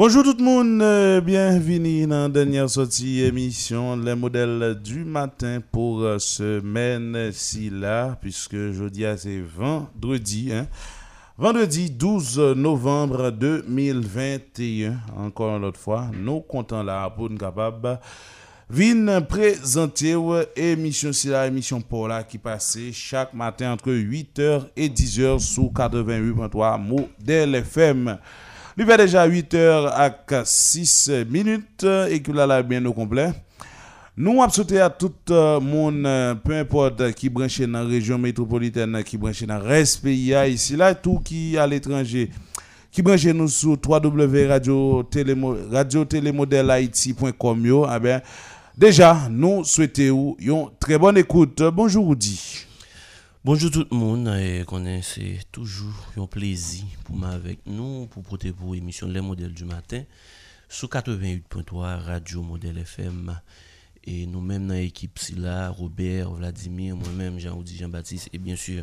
Bonjour tout le monde, euh, bienvenue dans la dernière sortie émission Les modèles du matin pour euh, semaine-ci là, puisque jeudi c'est vendredi, hein. vendredi 12 novembre 2021, encore l'autre fois, nous comptons là pour nous capables Vin présenter émission si la émission pour là qui passait chaque matin entre 8h et 10h sous 88.3 modèle FM. Il fait déjà 8h à 6 minutes et que là, là, bien au complet. Nous avons sauté à tout euh, peu importe qui branche dans la région métropolitaine, qui branche dans le reste pays, ici, là, tout qui est à l'étranger, qui branche nous sur www.radio-télémodèle-haïti.com. Eh bien, déjà, nous souhaitons une très bonne écoute. Bonjour, Rudy. Bonjour tout le monde, c'est toujours un plaisir pour moi avec nous, pour porter pour l'émission Les modèles du matin, sur 88.3 Radio Modèle FM. Et nous-mêmes dans l'équipe, Robert, Vladimir, moi-même, Jean-Audi, Jean-Baptiste, et bien sûr,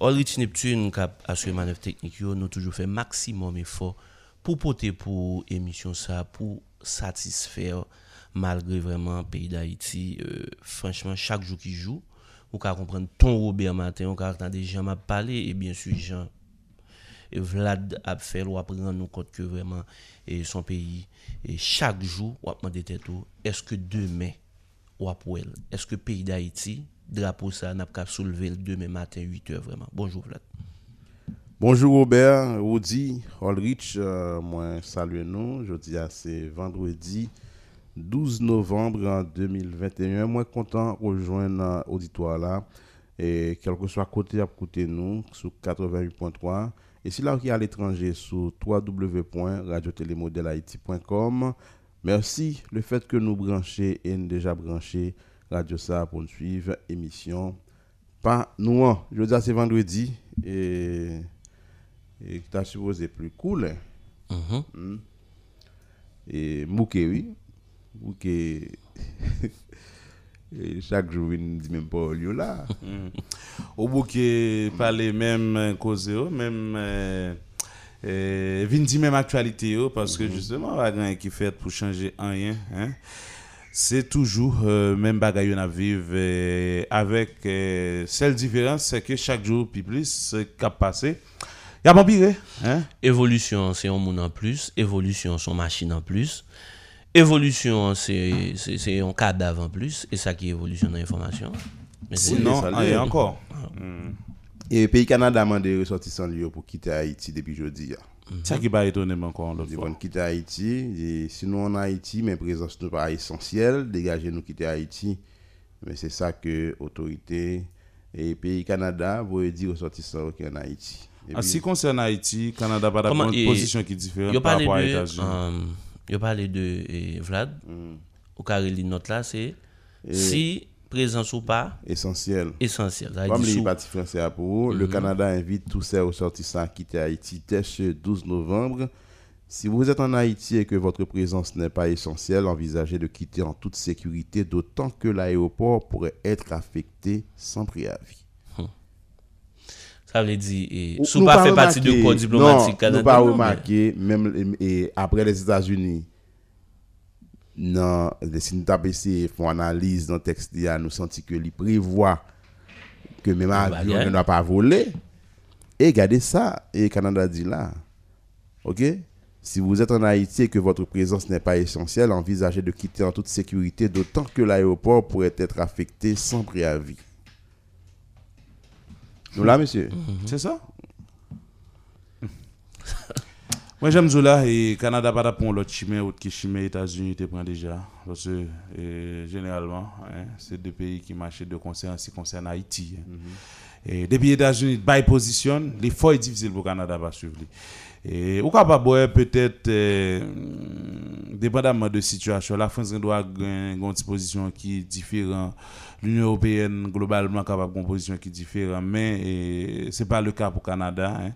Ulrich Neptune, qui a assuré manœuvre technique, nous avons toujours fait maximum effort pour porter pour l'émission ça, pour satisfaire, malgré vraiment le pays d'Haïti. Euh, franchement, chaque jour qui joue, ou ka kompren ton Robert Martin, ou ka akande Jean m'a pale, e bien su Jean, et Vlad ap fel ou ap ren nou kont ke vreman e son peyi, e chak jou ou ap mande tetou, eske demen ou ap wel, eske peyi da Haiti, drapo sa nap ka souleve l demen matin 8 heures vreman. Bonjour Vlad. Bonjour Robert, Audi, Olrich, euh, mwen salue nou, jodi a se vendredi, 12 novembre 2021. Moi, content de rejoindre l'auditoire là. Et quel que soit côté à côté nous, sur 88.3. Et si là qui est à l'étranger, sur www.radiotélémodèlehaïti.com. Merci le fait que nous branchions et nous déjà branché Radio Ça pour nous suivre émission. Pas nous, je veux dire, c'est vendredi et, et tu as supposé plus cool. Hein? Mm-hmm. Hmm. Et Mouké, oui ou que chaque jour il dit même pas lieu là. Au bout que parler même cause même euh, euh, vin dit même actualité parce que mhm. justement rien qui fait pour changer rien hein c'est toujours euh, même bagaille à vivre euh, avec seule différence c'est que chaque jour puis plus ce qui a passé il y a pas pire hein. Évolution c'est un monde en plus évolution son machine en plus Évolution, c'est un cadavre en plus, et ça qui est évolution dans l'information. Mais Sinon, il y a encore. Et le pays Canada a demandé ressortissants pour quitter Haïti depuis jeudi. Ça qui va étonner encore Ils vont quitter Haïti. Et sinon, en Haïti, mais présence n'est pas essentielle. Dégager nous quitter Haïti. Mais c'est ça que l'autorité et pays Canada vont dire ressortissants qui en Haïti. En ce qui concerne Haïti, Canada n'a pas une position qui est différente par rapport aux États-Unis. Euh, je parlais de Vlad. Mm. Au carré note là, c'est si présence ou pas. Essentiel. Essentiel. Comme les partis français pour le mm-hmm. Canada invite tous ses ressortissants à quitter Haïti dès ce 12 novembre. Si vous êtes en Haïti et que votre présence n'est pas essentielle, envisagez de quitter en toute sécurité, d'autant que l'aéroport pourrait être affecté sans préavis. Ça veut dire, et, sous pas fait partie du corps diplomatique canadien. Pas remarqué, même et après les États-Unis, non, si nous avons essayé font analyse dans le texte, nous senti que les prévoit que même avion ne doit pas voler. Et regardez ça, et Canada dit là, ok? Si vous êtes en Haïti et que votre présence n'est pas essentielle, envisagez de quitter en toute sécurité, d'autant que l'aéroport pourrait être affecté sans préavis. Monsieur. Mhm. C'est ça? Moi, j'aime Zola et Canada pas pour l'autre chemin, autre qui chemin États-Unis te prend déjà. Parce que généralement, hein, c'est deux pays qui marchent de concert en ce qui concerne Haïti. Hein. Mhm. Et depuis les États-Unis, by position, l'effort est difficile pour le Canada de suivre. Et ou capable peut-être euh, dépendamment de situation, la France doit une position qui est différente. L'Union européenne globalement capable une position qui est différente, mais c'est pas le cas pour le Canada hein.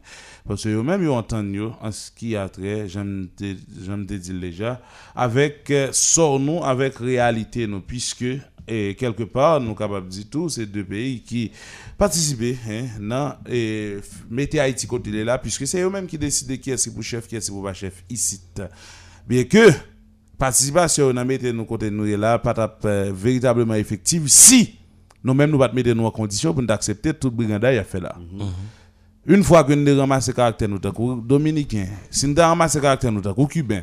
parce que même ils entendent en ce qui a trait, j'aime te dire déjà avec euh, nous avec réalité nous puisque et quelque part, nous sommes capables de dire tout, c'est deux pays qui participent hein, non, et mettez Haïti côté de là, puisque c'est eux-mêmes qui décident qui est-ce pour chef, qui est-ce pour pas chef ici. Bien que participation dans mettre nous côté nous là, pas euh, véritablement effective si nous-mêmes nous pas mettre nous en condition pour nous accepter toute brigandage a fait là. Une fois que nous ramassons caractère nous tant dominicain, si nous ramassons caractère nous tant cubain,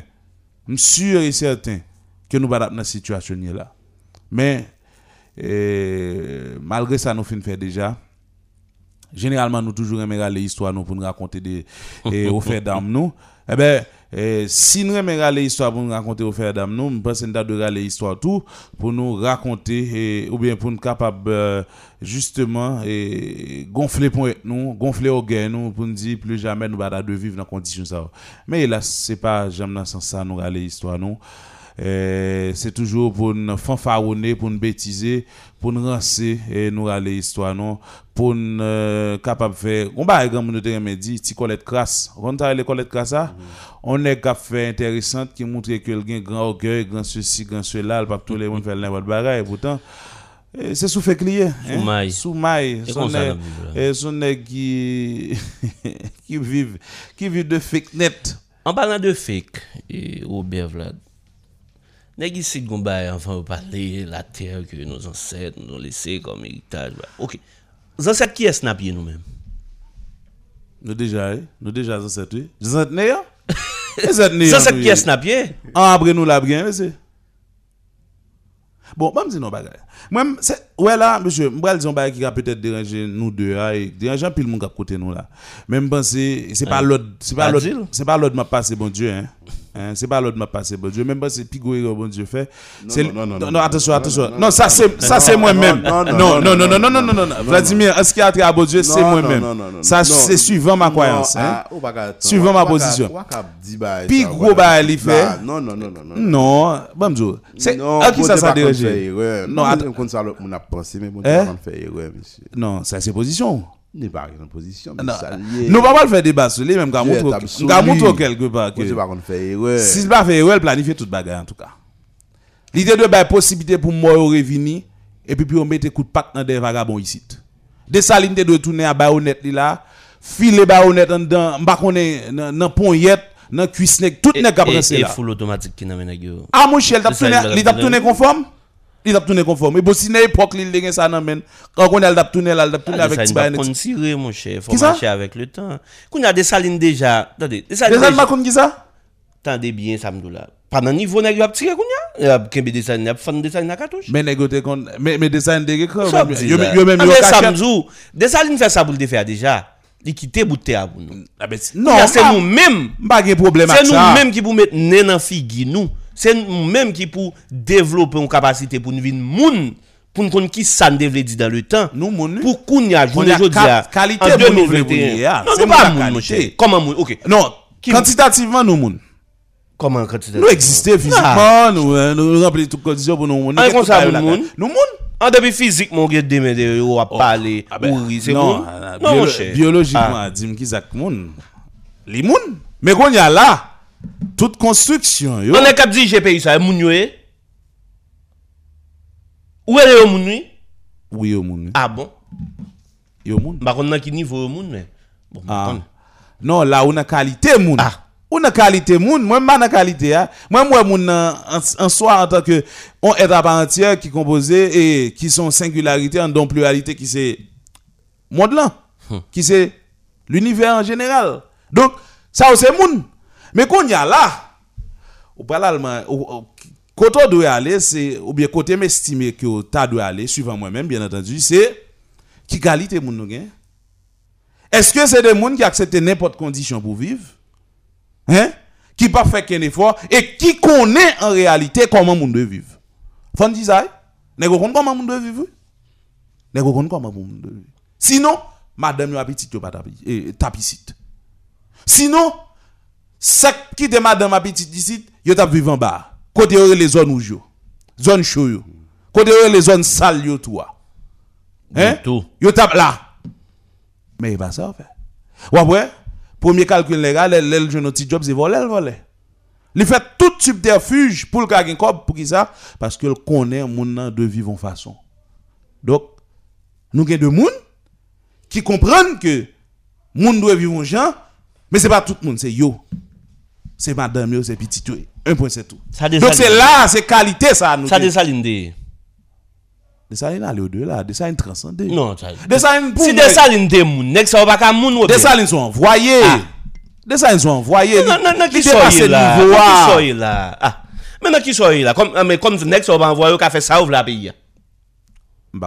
je suis sûr et certain que nous pas dans cette situation là. Mais euh, malgré ça nous faire déjà. Généralement nous toujours aimons les histoires nous pour nous raconter des et fait d'âme nous. Eh ben eh, si nous aimons les histoires pour nous raconter fait d'âme nous nous devons les histoires tout pour nous raconter et, ou bien pour nous capable euh, justement et, gonfler point nous gonfler au gain nous pour nous dire plus jamais nous de vivre dans conditions ça. Mais là c'est pas jamais dans ce sens ça nous les histoires nous. eh, c'est toujours pour nous fanfaronner, pour nous bêtiser, pour nous rancer et nous aller histoire non, pour nous euh, capable de faire. On va exemple nous te dit ti Colette crasse. On t'a les Colette crasse ça. On est cap fait intéressante qui montre que gain grand orgueil, grand ceci, grand cela, pas tout le monde faire n'importe bagaille pourtant eh, c'est sous fait client Sous maille. sous maille son eh, nèg qui qui vivent qui vivent de fake net En parlant de fake, et Robert Vlad, nèg ici gon bail enfin parler la terre que nos ancêtres nous ont laissé comme héritage. OK. Les ancêtres qui est snappé nous-mêmes? Nous déjà, eh? nous déjà dans cette oui. Vous êtes né, hein? Les hein, ancêtres nous, qui est snappé Ah, après nous la bien, monsieur. Bon, pas me dire non bagaille. Moi, c'est ouais là, monsieur, moi dire un bagage qui a peut-être dérangé nous deux hein, et déranger pile monde qui côté nous là. Même penser c'est pas l'autre, c'est pas l'autre, dire. c'est pas l'autre m'a passé bon Dieu hein. Hein, c'est pas l'autre m'a passé bon Dieu, même pas c'est Pigoué que bon Dieu fait. Non, non, non, non, attention, attention. Non, ça c'est moi-même. Non, non, non, non, non, non, non, non Vladimir, ce qui a trait à bon Dieu, c'est moi-même. Ça c'est suivant ma croyance. Suivant ma position. Pigou bah il fait. Non, non, non, non. Non, bon Dieu. C'est à qui ça ça dérange Non, on a pensé mais bon Dieu erreur monsieur. Non, ça c'est position. N'est pas en position, mais Non, ça lié. nous ne pouvons pas le faire débat sur lui, même quand on quelque part que pas qu'on fait erreur. si il va faire ouais, planifier toute bagarre en tout cas. L'idée de la possibilité pour moi de revenir et puis puis on mettre coup de patte dans des vagabonds ici. Des salines de tourner à baïonnette li là, filer baïonnette en dedans, m'pa connait dans poignette, dans cuisse tout nèg après c'est Et là. full automatique qui n'a yo. Ah mon chien, il t'a tourné conforme? il a tourné conforme. Et bon, si l'époque, il a ça dans men, quand on a tourné, il a tourné ah, avec Tibaï. Il faut tirer, mon cher. faut marcher avec le temps. Quand on a des salines déjà. Attendez, des salines. Des salines, qui ça Attendez bien, Samdoula. Pendant niveau, on a tiré, il a kembe des salines, il a fait des salines à cartouche? Mais négoté, mais des salines, des salines, des salines. Des salines, des salines, fait ça pour le faire déjà. Il quitte bouté à nous. Ah, non, c'est nous-mêmes. Pas de problème avec ça. C'est nous-mêmes qui vous mettons dans la figure, nous. C'est nous-mêmes qui pour développer une capacité pour nous vivre moun pour nous connaître qui ça nous développer dans le temps. Nous moun. Pour qu'on y a journée aujourd'hui qualité en pour nous 2021. voulez, ah, Non, c'est nous pas moun, mon qualité. cher. Comment moun? OK. Non, Qui- quantitativement nous moun. Comment tu Nous existons physiquement, nous euh, nous toutes conditions pour nous. Nous Ah, moun? Nous moun. En depuis physique, mon gars, demain, de- on va parler, Ah c'est non, bon? Non, mon biolo- cher. biologiquement, Ah. dis-moi qui ça moun? Les moun. Mais qu'on y a là, toute construction, yo. On est cap dire GPI ça, moun yo eh? Où est le moun? Oui, yo moun. Ah bon? Yo moun. Bah, on a qui niveau yo moun, mais? Bon, Ah. Non, là, on a qualité moun. Ah. On a qualité moun. Moi, pas na qualité. Hein. Moi, moi, moun en, soi, en tant que on est à part entière qui composé et qui sont singularités en don pluralité qui c'est monde là. Qui c'est l'univers en général. Donc, ça, c'est moun. Mais qu'on y a là, ou pas l'allemand, côté où doit aller, c'est, ou bien côté m'estimer que tu doit aller, suivant moi-même, bien entendu, c'est qui qualité moun nou gen? Est-ce que c'est des gens qui acceptent n'importe condition pour vivre? Hein? Qui pas fait qu'un effort et qui connaît en réalité comment moun doit vivre? Fon di ça? N'est ko comment moun doit vivre? Ko comment moun doit vivre? Sinon, madame yo appétit yo pas eh, tapicite. Sinon, ça qui de madame appétit ici, yo tap vivre en bas. Côté les zones rouges yo. Zone chaud yo. Côté les zones sales yo ah. Hein? Tout. Yo tape là. Mais il pas ça fait. Ou après, premier calcul légal, elle un petit job, c'est voler, voler. Il fait tout subterfuge pour le gagner pour qui ça? Parce que le connaît moun de vivre façon. Donc, nous avons de monde qui comprennent que monde doit vivre en gens, mais c'est pas tout le monde, c'est yo. C'est madame yo, c'est petit yo. Un point c'est tout. Donc c'est là, c'est qualité ça nous. Ça dessaline des Dessaline aller au-delà, dessaline transcender. Non, ça. Dessaline pour Si dessaline des moun, nek ça pas ka moun Dessaline sont envoyés. Ah. Dessaline sont envoyés. Non, non, non, qui sont là. Qui sont là. Ah. Mais non qui sont là. Comme mais comme nek ça va envoyer ka fait ça ouvre la pays.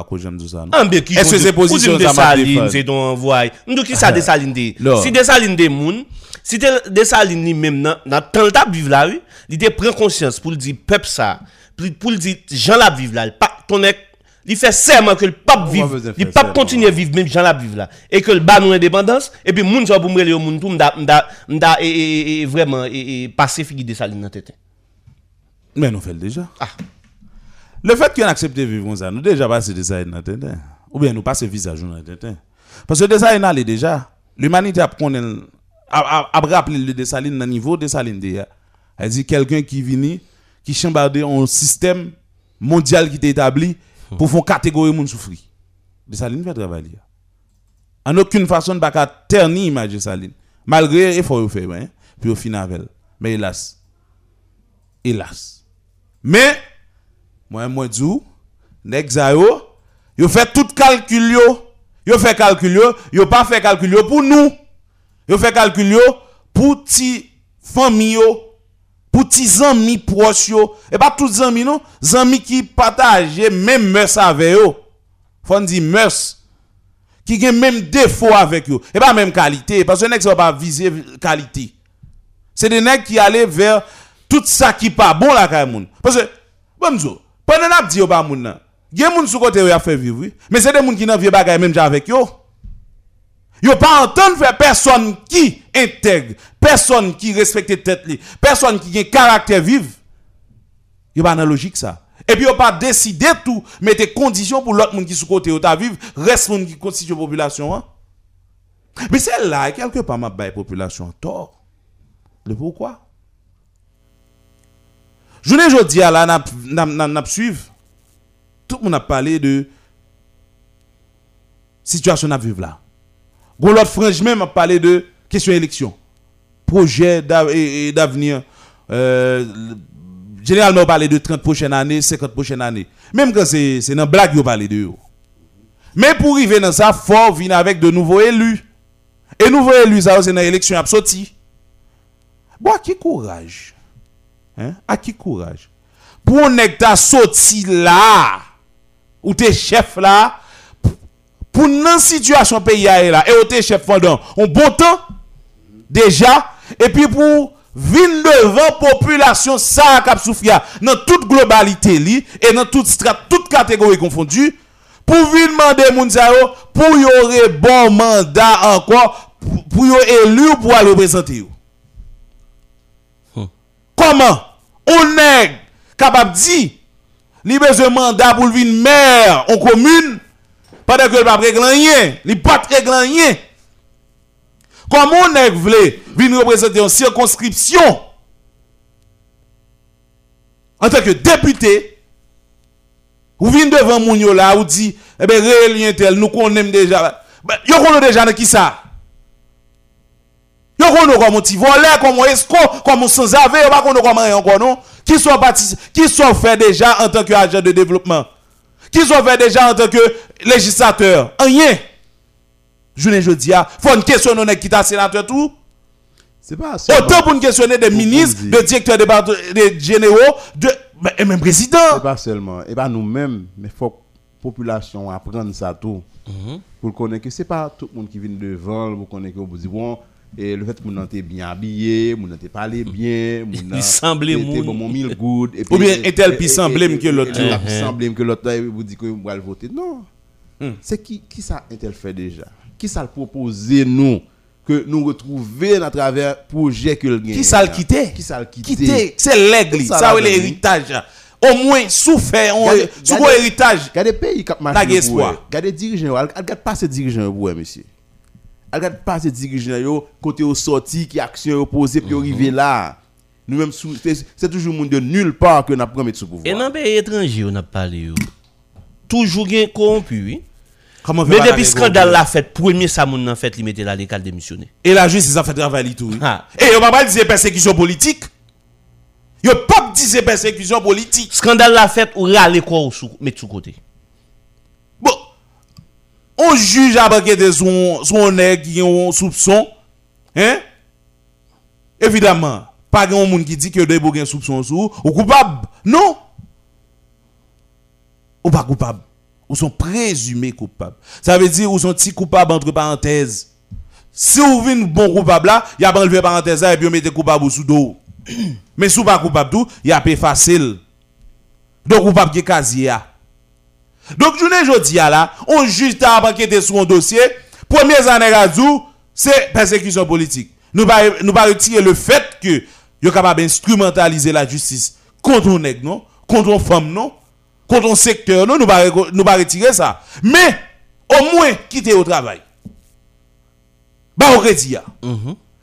Quoi j'aime ça. Est-ce que c'est position ça m'a c'est ton envoyé. Nous qui ça ah. dessaline des. Si dessaline des moun, si Dessalines lui-même, dans temps le table vivre là, il prend conscience pour le dire peuple ça, pour le dire gens la vivre là, ton il fait serment que le pape vive, le pape continue à vivre même gens la vivre là et que le bas nous indépendance et puis moun ça pour me au moun tout vraiment et passer figi Dessalines dans tête. Mais nous fait déjà. Ah. Le fait qu'on accepte de vivre ça, nous déjà passé Dessalines dans tête. Ou bien nous passer visage dans tête. Parce que Dessalines allait déjà. L'humanité a connaît après rappeler le Dessaline dans niveau Dessaline déjà. Elle dit quelqu'un qui vient qui chambarde un système mondial qui est établi pour faire catégorie moun souffrir. Dessaline fait travailler. En aucune façon ne pas ternir l'image de Dessaline. Malgré l'effort qu'il fait, hein, puis au final Mais hélas. Hélas. Mais moi moi dis nek yo, yo fait tout calcul yo, yo fait calcul yo, yo pas fait calcul pour nous. Yo fait calcul yo pour ti famille yo, pour ti amis proches et pas tous amis non, amis qui partagent même mœurs avec yo. Faut dire mœurs qui ont même défaut avec yo, et pas même qualité parce que nèg ça pas viser qualité. C'est des nèg qui allaient vers tout ça qui pas bon la kay moun. Parce que bon zo, pendant n'a dit yo pas moun nan. Gen moun sou côté yo a fait vivre, mais c'est des moun qui nan vieux bagay même avec yo. Yo pas entendre faire personne qui intègre, personne qui respecte tête personne qui a caractère vif. Yo pas dans logique ça. Et puis yo pas décider tout, mettre conditions pour l'autre monde qui sous côté ta vivre, reste monde qui constitue la population hein? Mais c'est là quelque part m'a bail population tort. Le pourquoi? Je ne dis à là n'a n'a suivre. Tout le monde a parlé de situation à vivre là. Gon l'autre frange même a parlé de question élection. Projet d'avenir. Euh, généralement, on parle de 30 prochaines années, 50 prochaines années. Même quand c'est dans blague, on parle de eux. Mais pour arriver dans ça, il faut venir avec de nouveaux élus. Et nouveaux élus, ça, c'est dans l'élection à sorti. Bon, à qui courage? Hein? À qui courage? Pour on est sorti là, ou tes chefs là, pour une situation pays là et au chef pendant un bon temps déjà et puis pour venir devant population ça cap souffrir dans toute globalité li et dans toute toute catégorie confondue pour venir demander moun pour y aurait bon mandat encore pour y élu pour aller représenter comment on est capable de dire li besoin mandat pour venir maire en commune pendant que le pas régler rien, il pas régler rien. Comment on est voulu venir représenter une circonscription en tant que député, vous venez devant moun là, vous dit, eh bien, réel tel, nous connaissons déjà. Yo connaissons déjà qui ça? Yo connaissons comme un voleur, comme un escroc, comme un sans-avé, yo pas connaissons comme un encore non? Qui sont qui sont fait déjà en tant qu'agent de développement? Qui sont fait déjà en tant que législateur Rien. Je ne dis pas, il faut une question qui est sénateur tout? C'est pas Autant pour une questionner des ministres, des directeurs des généraux, de, et même président. C'est pas seulement. Et pas nous-mêmes, mais il faut que la population apprenne ça tout. Mhm. Pour connaître que ce n'est pas tout le monde qui vient devant, pour connaître que vous dites, bon, et le fait que vous êtes bien habillé, vous n'êtes parlé bien, il semblait bon mon mille good ou bien est-elle plus semblable que l'autre plus semblable que l'autre vous dit que vous allez voter. Non. Hmm. c'est qui qui ça est-elle fait déjà? Qui ça le proposer nous que nous retrouver à travers projet que le qui ça le quitter qui ça le quitter c'est l'aigle ça c'est l'héritage? Au moins souffert sous héritage. regardez pays qui marche regardez dirigeants regardez pas ces dirigeants vous monsieur regarde pas ces dirigeants yo côté au sorti qui action opposée puis arriver là nous-mêmes, sous- c'est c'est toujours monde de nulle part que nous pris mettre sous pouvoir. Et dans les pays étrangers, on a parlé. yo. Toujours gen corrompu, oui. Comment Mais faire depuis la scandale la fait, premier ça moun nan fait, li mette la l'école démissionner. Et la justice a fait travail li tout. oui. Ah. Et on va pas dire persécution politique. Yo pas dire c'est persécution politique. Scandale la fait, ou rale quoi ou sou, sous côté. Bon, on juge à de son, son nègre qui un soupçon. Hein? Évidemment, pas grand monde qui dit que de un soupçon sur ou coupable. Non? Ou pas coupable. Ou sont présumés coupables. Ça veut dire ou sont petits coupables entre parenthèses. Si vous venez bon coupable là, il y a enlevé parenthèse et puis on mettez coupable sous dos. Mais si vous pas coupable tout, il y a peu facile. Donc coupable qui casier. Donc, je ne dis là, on juge ta enquêter sur un dossier. Première année c'est persécution politique. Nous pas nous pas retirer le fait que yo capable d'instrumentaliser la justice contre un nègre non, contre une femme non, contre un secteur non, nous pas nous pas retirer ça. Mais au moins quitter au travail. Bah crédit. ya.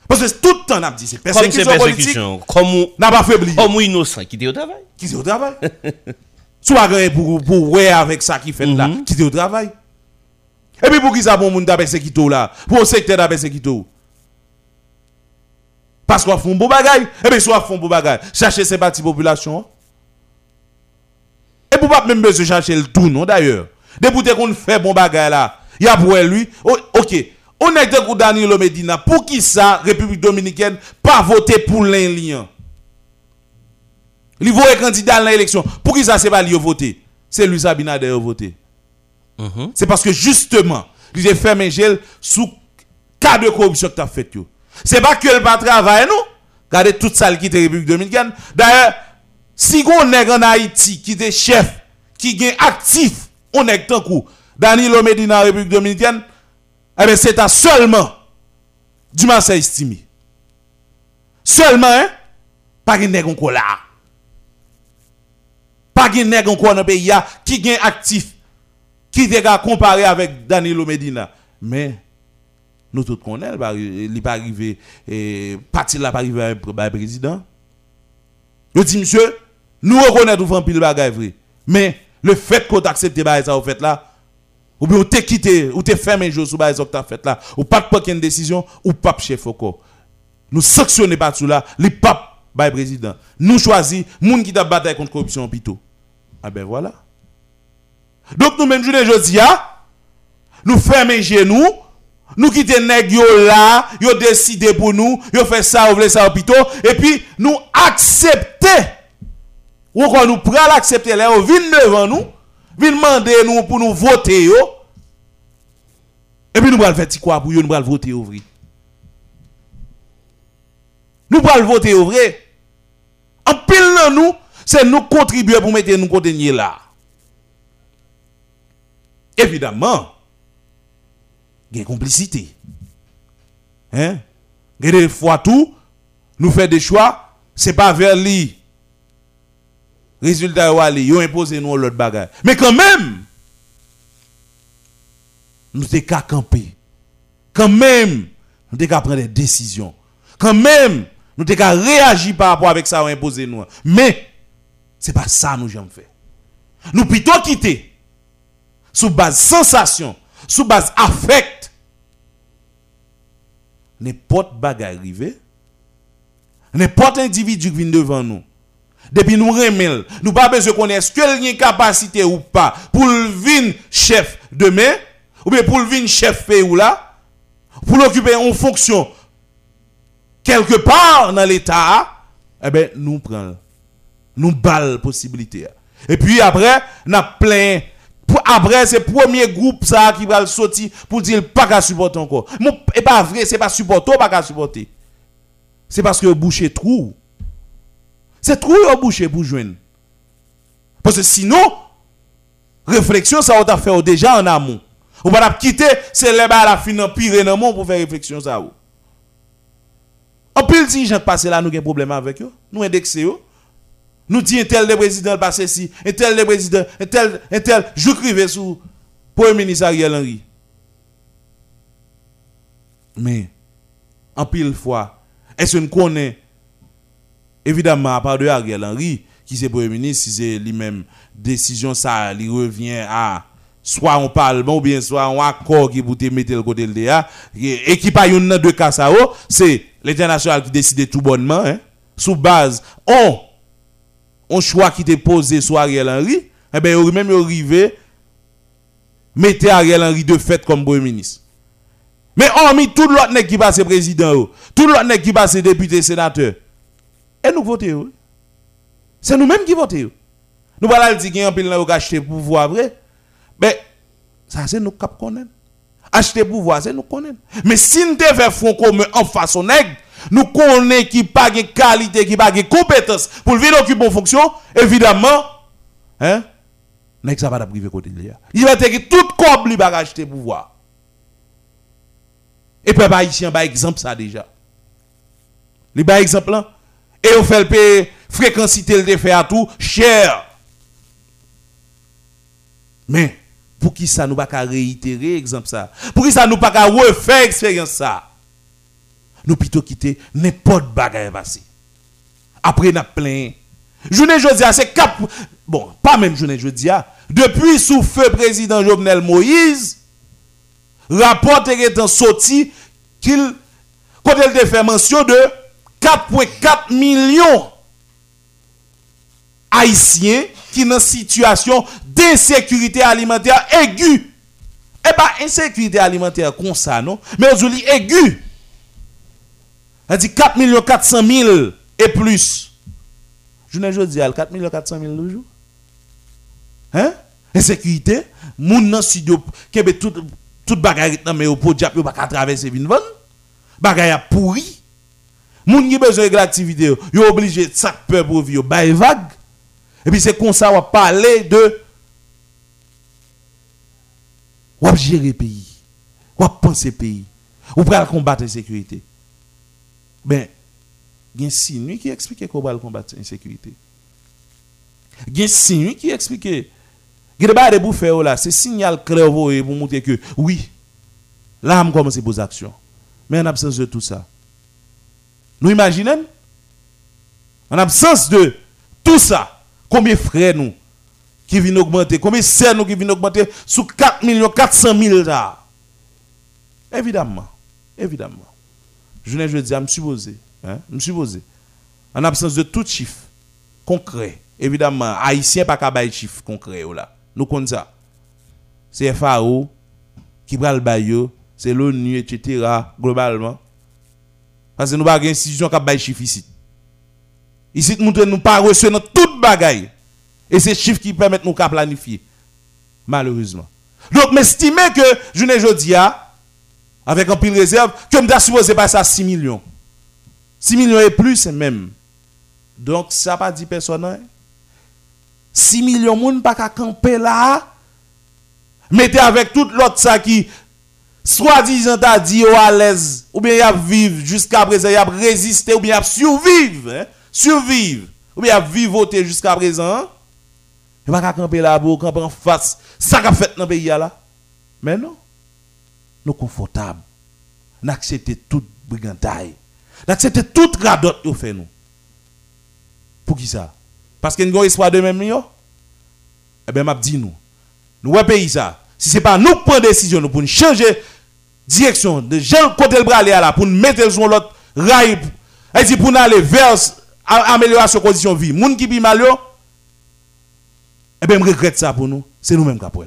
Parce que tout le temps on a dit c'est c'est persécution politique, persécution, comme n'a pas faibli. comme innocent qui était au travail. Au travail. Soit pour pour ouais avec ça qui fait là, qui c'est au travail. Et puis pour qui ça bon monde qui là, pour le secteur qui Parce qu'on fait un beau bagage, et bien soit font un beau bagage, chercher ces parties population. Et pour pas même besoin de chercher le tout non d'ailleurs. Depuis qu'on fait bon bagage là, il y a pour lui, oh, OK. On est de Danilo Medina, pour qui ça République dominicaine pas voter pour l'un lien. Il voit candidat dans l'élection. Pour qui ça c'est pas lui voter C'est lui Sabinader qui a voté. Mhm. C'est parce que justement, il a fait un gel sous cas de corruption que tu as fait. yo. C'est pas que le pas travail, non Regardez toute ça qui était République Dominicaine. D'ailleurs, si on est en Haïti qui est chef, qui est actif, on est tant coup, Danilo Medina République Dominicaine, eh bien c'est à seulement du Marseille estimé. Seulement, hein, pas de nègre là. Pas de nègre encore dans le pays qui est actif qui est comparé avec Danilo Medina. Mais nous tous connaissons, il n'est pas arrivé, et parti là pas arrivé à un président. Je dis, monsieur, nous reconnaissons tout pile bagay vrai. Mais le fait qu'on accepte bagay ça au fait là, ou bien on t'es quitté, ou t'es fermé un jour bagay ça que fait là, ou pas de une décision, ou pas chef encore. Nous sanctionnons pas tout là, les papes by président. Nous choisissons, moun qui t'a bataille contre corruption plutôt. Ah ben voilà. Donc nous-mêmes, je ne dis nous fermons genoux, nous quittons nèg là, yo décidé pour nous, yo fait ça, ou ça plutôt, et puis nous accepter. Ou quand nous prenons l'accepter là, on vient devant nous, vient demander nous pour nous voter yo. Et puis nous allons faire quoi pour yo, nous allons voter au. Nous allons voter au vrai. En pile nous, c'est nous contribuer pour mettre nous contenir là. Évidemment, il y a complicité. Hein? Il y a des fois tout, nous faisons des choix, c'est pas vers lui. Résultat, ils ont imposé nous l'autre bagage. Mais quand même, nous sommes qu'à camper. Quand même, nous sommes prendre des décisions. Quand même, nous sommes qu'à réagir par rapport avec ça, imposé nous. Mais, c'est pas ça nous j'aime faire. Nous plutôt quitter sous base sensation, sous base affect. N'importe bagaille arrivé, n'importe individu qui vient devant nous, depuis nous remel, nous pas besoin connaître est-ce qu'il a une capacité ou pas pour le venir chef demain, ou bien pour le venir chef pays ou là, pour l'occuper en fonction quelque part dans l'État, eh bien, nous prenons, nous balle possibilité. Et puis après, nous plein pour- après, c'est premier groupe ça qui va sortir pour dire pas qu'à supporter encore. Et pas vrai, c'est pas supporter, pas qu'à supporter? C'est parce que boucher trou. C'est trou au boucher pour joindre. Parce que sinon, réflexion, ça va faire déjà en amont. On va quitter, c'est là à la fin pire dans pour faire réflexion ça. En pile si gens passé là, nous avons un problème avec eux. Nous indexer eux. Nous disons un tel de président passé si, un tel de président, un tel, un tel, je crive sous Premier ministre Ariel Henry. Mais, en pile fois, est-ce qu'on connaît évidemment, à part de Ariel Henry, qui c'est Premier ministre, si c'est lui-même, décision ça, il revient à soit on parlement ou bien soit on accord qui vous mettre le côté de et qui pas une deux cas ça c'est l'international qui décide tout bonnement hein, sous base on on choix qui était posé sur Ariel Henry eh ben même arrivé mettez Ariel Henry de fait comme premier ministre mais hormis tout l'autre qui passe président tout l'autre qui passe député sénateur et nous votons c'est nous-mêmes qui votons nous voilà dire qu'il y a un pile pour acheter pouvoir vrai? Mais ça, c'est nous qui connaissons. Acheter pouvoir, c'est nous connaissons. Mais si nous devons faire commun en façon nègre, nous connaissons qui pas de qualité, qui pas de compétence pour venir occuper une fonction, évidemment, hein, nèg ça va pas privé côté de Il va te tout comme lui va acheter pouvoir. Et puis pas ici un exemple ça déjà. Les par exemple là et on fait le payer fréquencité le fait à tout cher. Mais pour qui ça nous pas réitérer exemple ça? Pour qui ça nous pas refaire expérience ça? Nous plutôt quitter n'importe bagaille passé. Après n'a plein. Journée jeudi c'est cap bon, pas même journée jeudi depuis sous feu président Jovenel Moïse rapport est sorti qu'il quand il fait mention de 4.4 millions haïtiens qui dans situation d'insécurité alimentaire aiguë. Et pas insécurité alimentaire comme ça, non? Mais aujourd'hui aiguë. Elle dit 4 400 000 et plus. Je ne dis pas 4 400 000 le jour. Hein? Insécurité. Moun nan studio, kebe tout, tout bagaille nan mais au pot diap yo traverser vin van. Bagaille a pourri. Moun qui besoin de l'activité, yo obligé sac peur pour vivre, bay vague. Et puis c'est comme ça, va parler de. On va pays. On pays. On va combattre l'insécurité. Ben, il y a un signe qui explique qu'on va combattre l'insécurité. Il y a un signe qui explique. Il y a des bouffées là. C'est signal clair pour montrer que oui, là, on commence à poser action. Mais en absence de tout ça, nous imaginons, en absence de tout ça, Combien de frères nous qui viennent augmenter Combien de sœurs nous qui viennent augmenter sous 4 millions 400 000 là Évidemment. Évidemment. Je ne veux dire, je suis posé. Hein? Je suis posé. En absence de tout chiffre concret. Évidemment, Haïtien pas qu'à bailler chiffre concret là. Nous connaissons ça. C'est FAO qui prend le bail, c'est l'ONU, etc. globalement. Parce que nous pas d'institution qui bailler chiffre ici. Ici, nous ne pas recevoir toute bagaille. Et c'est chiffres qui permettent nous planifier. Malheureusement. Donc, m'estimer que je ne jeudi avec un pile réserve, que je supposé passer à 6 millions. 6 millions et plus même. Donc, ça pas dit personne. 6 hein. millions de monde pas qu'à camper là. Mettez avec tout l'autre ça qui, soi-disant, a dit à l'aise, ou bien y a vivre jusqu'à présent, y a résister, ou bien y a survivre. Hein survivre, ou bien vivre jusqu'à présent, il va pas camper là pour camper en face, ça qu'a fait dans le pays là. Mais non, nous confortables, n'accepter toute brigandaille, n'accepter toute radote que fait nous. Pour qui ça? Parce qu'il y a un espoir de même, eh bien, m'a dit nous, nous, pays ça, si ce n'est pas nous qui prenons décision pour changer direction de gens côté le bras là pour nous mettre sur l'autre rail et pour nous aller vers amélioration condition de vie. Moun qui vit mal eh bien, je regrette ça pour nous. C'est nous-mêmes qui avons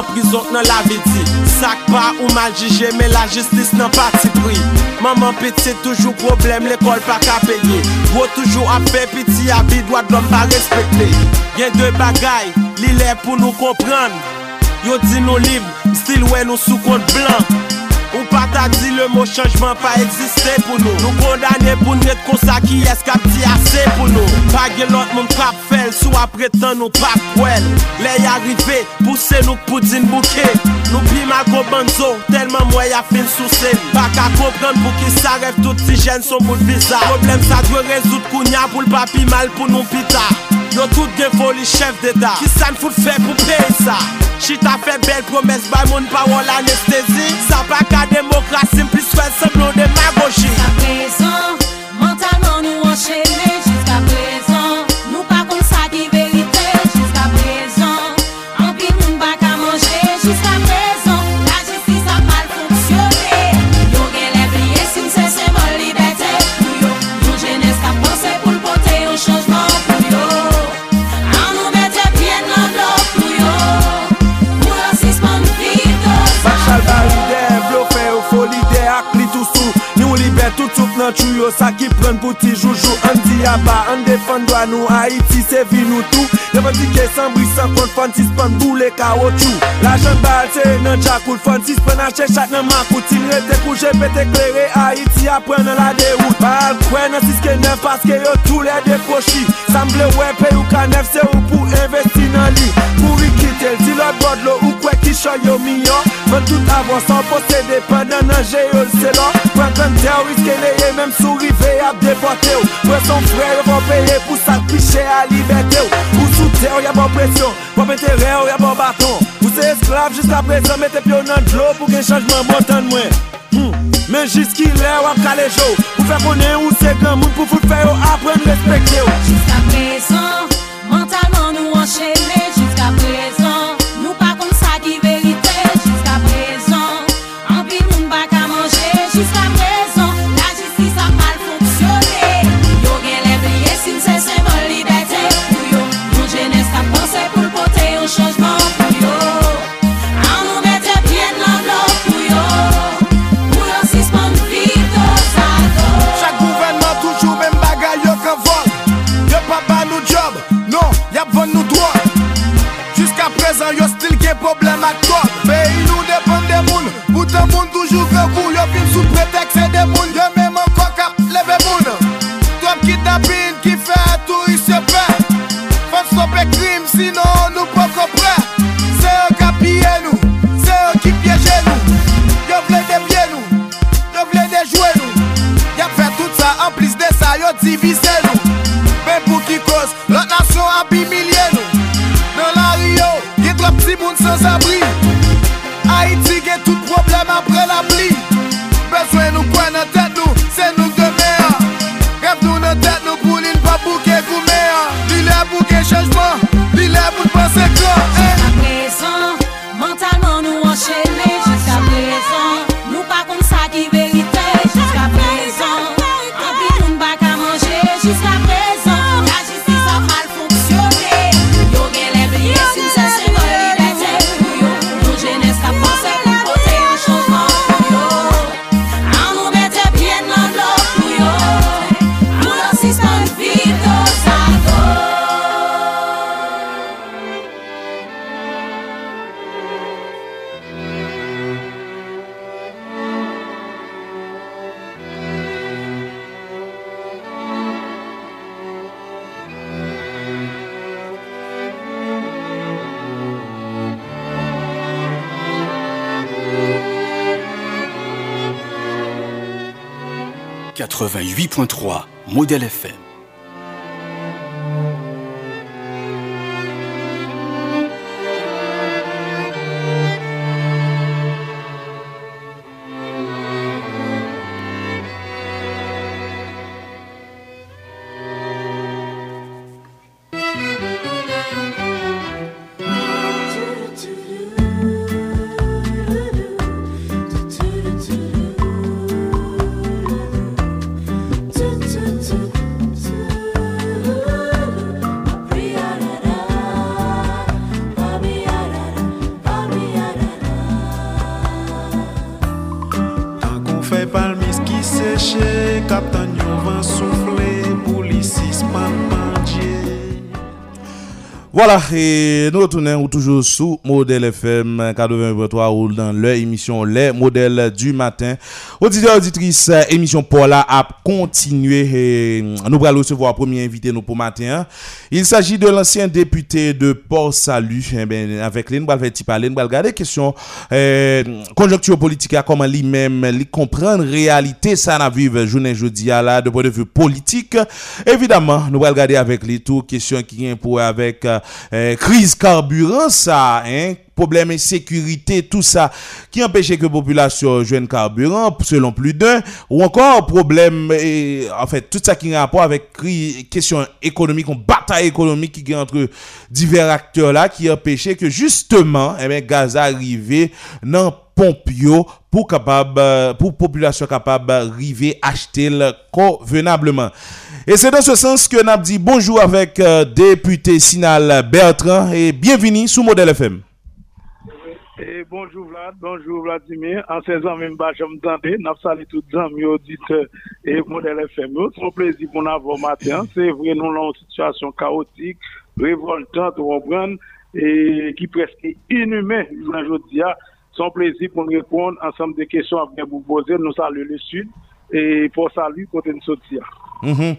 prison nan la vidi Sak pa ou mal jije mais la justice nan pati pri Maman petit toujours problème l'école pa ka peye Gros toujours a fe piti a bi doit l'homme pa respekte Gen de bagay li lè pou nou kompran Yo di nou liv, stil wè nou sou kont blan Ou pata di le mou chanjman pa egziste pou nou. Nou kondane pou net konsa ki eskap ti ase pou nou Page lot moun kap fel sou apretan nou pap kwel Le yarive puse nou poudin bouke Nou pi ma kobanzo telman mwen ya fin sou se Baka kopran pou ki sa rev tout si jen son moun viza Problem sa dwe rezout kounya pou l papi mal pou nou pita. Yo tout gen foli chef d'Etat. Ki san foute fe pou pey sa? Chita fe bel promes bay moun pa wol anestesi Sa pa ka demokrasi m plis fè semblon demagogi Sa prezon, mentalman nou ancheni vi nou tou. Revendike san bris sanbri sankon Fonsis pan boule chou La jen bal se nan jakout Fonsis pan ache chak nan makout Tim rete kouje pete klere Haiti apren nan la derout Bal kwen nan 6-9 paske yo tou le dekoshi Samble we pe ou ka nef se ou pou investi nan li. Pou rikite l di lot bod lo ou kwe ki shoy yo minyon. Fè tout avans san posede Pè nan an jeyol se la Pè tan te ou iske leye Mèm sou rive ap depote ou. Pè son frè yo pou peye Pou sa piche a libetè ou. Pou sou te ou ya bon presyon Pou mette re ou ya bon baton Pou se esklav jist apresan Mette pyo nan dlo pou gen chanjman montan mwen Men jist ki le wap kale jo Pou fè konen ou se gen moun Pou fout fè yo apren respekte ou. Jist apresan Mentalman nou an cheyol Le moun toujou grekou, yo film sou pretek se de moun Yo mè mè mkok ap leve moun. Trump ki tabin, ki fè, tou y se pè Fon stopè krim, sinon nou pou kopre Se yo ka pye nou, se yo ki pyeje nou. Yo vle de pye nou, yo vle de jwe nou. Yo fè tout sa, an plis de sa, yo divise nou. Mè pou ki koz, lot nasyon api milye nou. Nan la riyo, ki drop si moun sans abri. apre la pli Beswen nou kwen nan ten 88.3 Modèle FM. Et nous retournons toujours sous Modèle FM 83 ou dans l'émission Les Modèles du matin. Auditeurs, auditrices, émission Paula a continué et nous allons recevoir premier invité nous pour matin. Il s'agit de l'ancien député de Port-Salut. Eh avec lui, nous allons faire parler, nous allons regarder question euh, conjoncture politique, à comment lui-même, lui comprendre réalité, ça n'a vivre journée jeudi à là, de point de vue politique. Évidemment, nous allons regarder avec lui tout question qui vient pour avec euh, crise carburant, ça, hein, problème insécurité, tout ça, qui empêchait que la population joigne carburant, selon plus d'un, ou encore problème, et, en fait, tout ça qui a rapport avec question économique, une bataille économique qui est entre divers acteurs là, qui empêchait que justement, eh bien, gaz arrivé dans pompio pour capable pour population capable arriver acheter le convenablement. Et c'est dans ce sens que n'a dit bonjour avec euh, député Sinal Bertrand et bienvenue sous Modèle FM. Et bonjour Vlad, bonjour Vladimir. En 16 ans, même pas, je m'entendais. N'a salué tous les amis auditeurs et modèle FM. C'est un plaisir pour nous avoir matin. C'est vrai, nous avons une situation chaotique, révoltante, et qui presque inhumaine, aujourd'hui. C'est un plaisir pour nous répondre ensemble des questions à venir vous poser. Nous saluons le Sud et pour saluer côté de sortir. Mhm.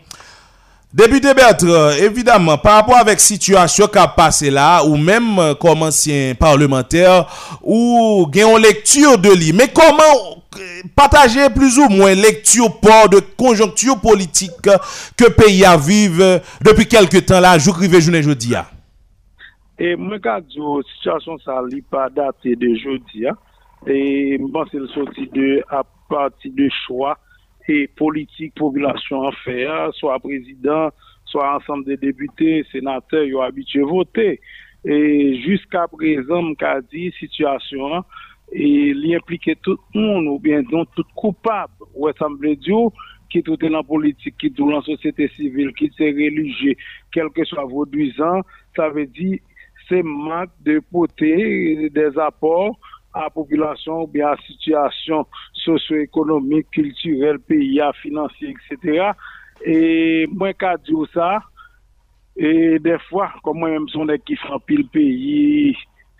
Député Bertrand, évidemment, par rapport avec situation qui a passé là, ou même euh, comme ancien parlementaire, ou lecture de lui, mais comment euh, partager plus ou moins lecture pour de conjoncture politique que pays a vive euh, depuis quelques temps là, jour rivé journée jeudi a? Et moi, quand situation, ça n'est pas daté de jeudi. hein. Et je pense que c'est sorti de, à partir de choix et politique population en fait, soit président, soit ensemble des députés, sénateurs, ils ont habitué à voter. Et jusqu'à présent, je dit situation, et il implique tout le monde, ou bien donc tout coupable, ou assemblée Dieu, qui tout est dans la politique, qui tout dans la société civile, qui est religieux, quel que soit vos ans, ça veut dire c'est manque de porter des apports à la population ou bien à la situation socio-économique, culturelle, pays, financière, etc. Et moi, je dis ça, et des fois, comme moi-même, son qui fait pile pays,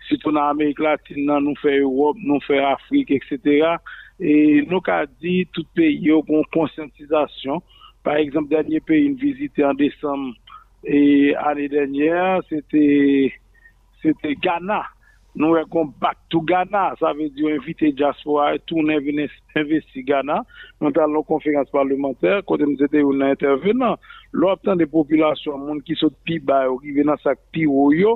surtout dans l'Amérique latine, nous fait Europe, nous fait Afrique, etc. Et nous avons dit tout pays a une conscientisation. Par exemple, dernier pays une visité en décembre et l'année dernière, c'était Ghana. Nou e kompak tou Ghana, sa ve di yo invite Jaswa, tou ne investi Ghana, nou tal nou konferans parlementer, kote nou zete yo nan intervenan. Lò ap tan de populasyon, moun ki sot pi bay ou ki venan sak pi ou yo,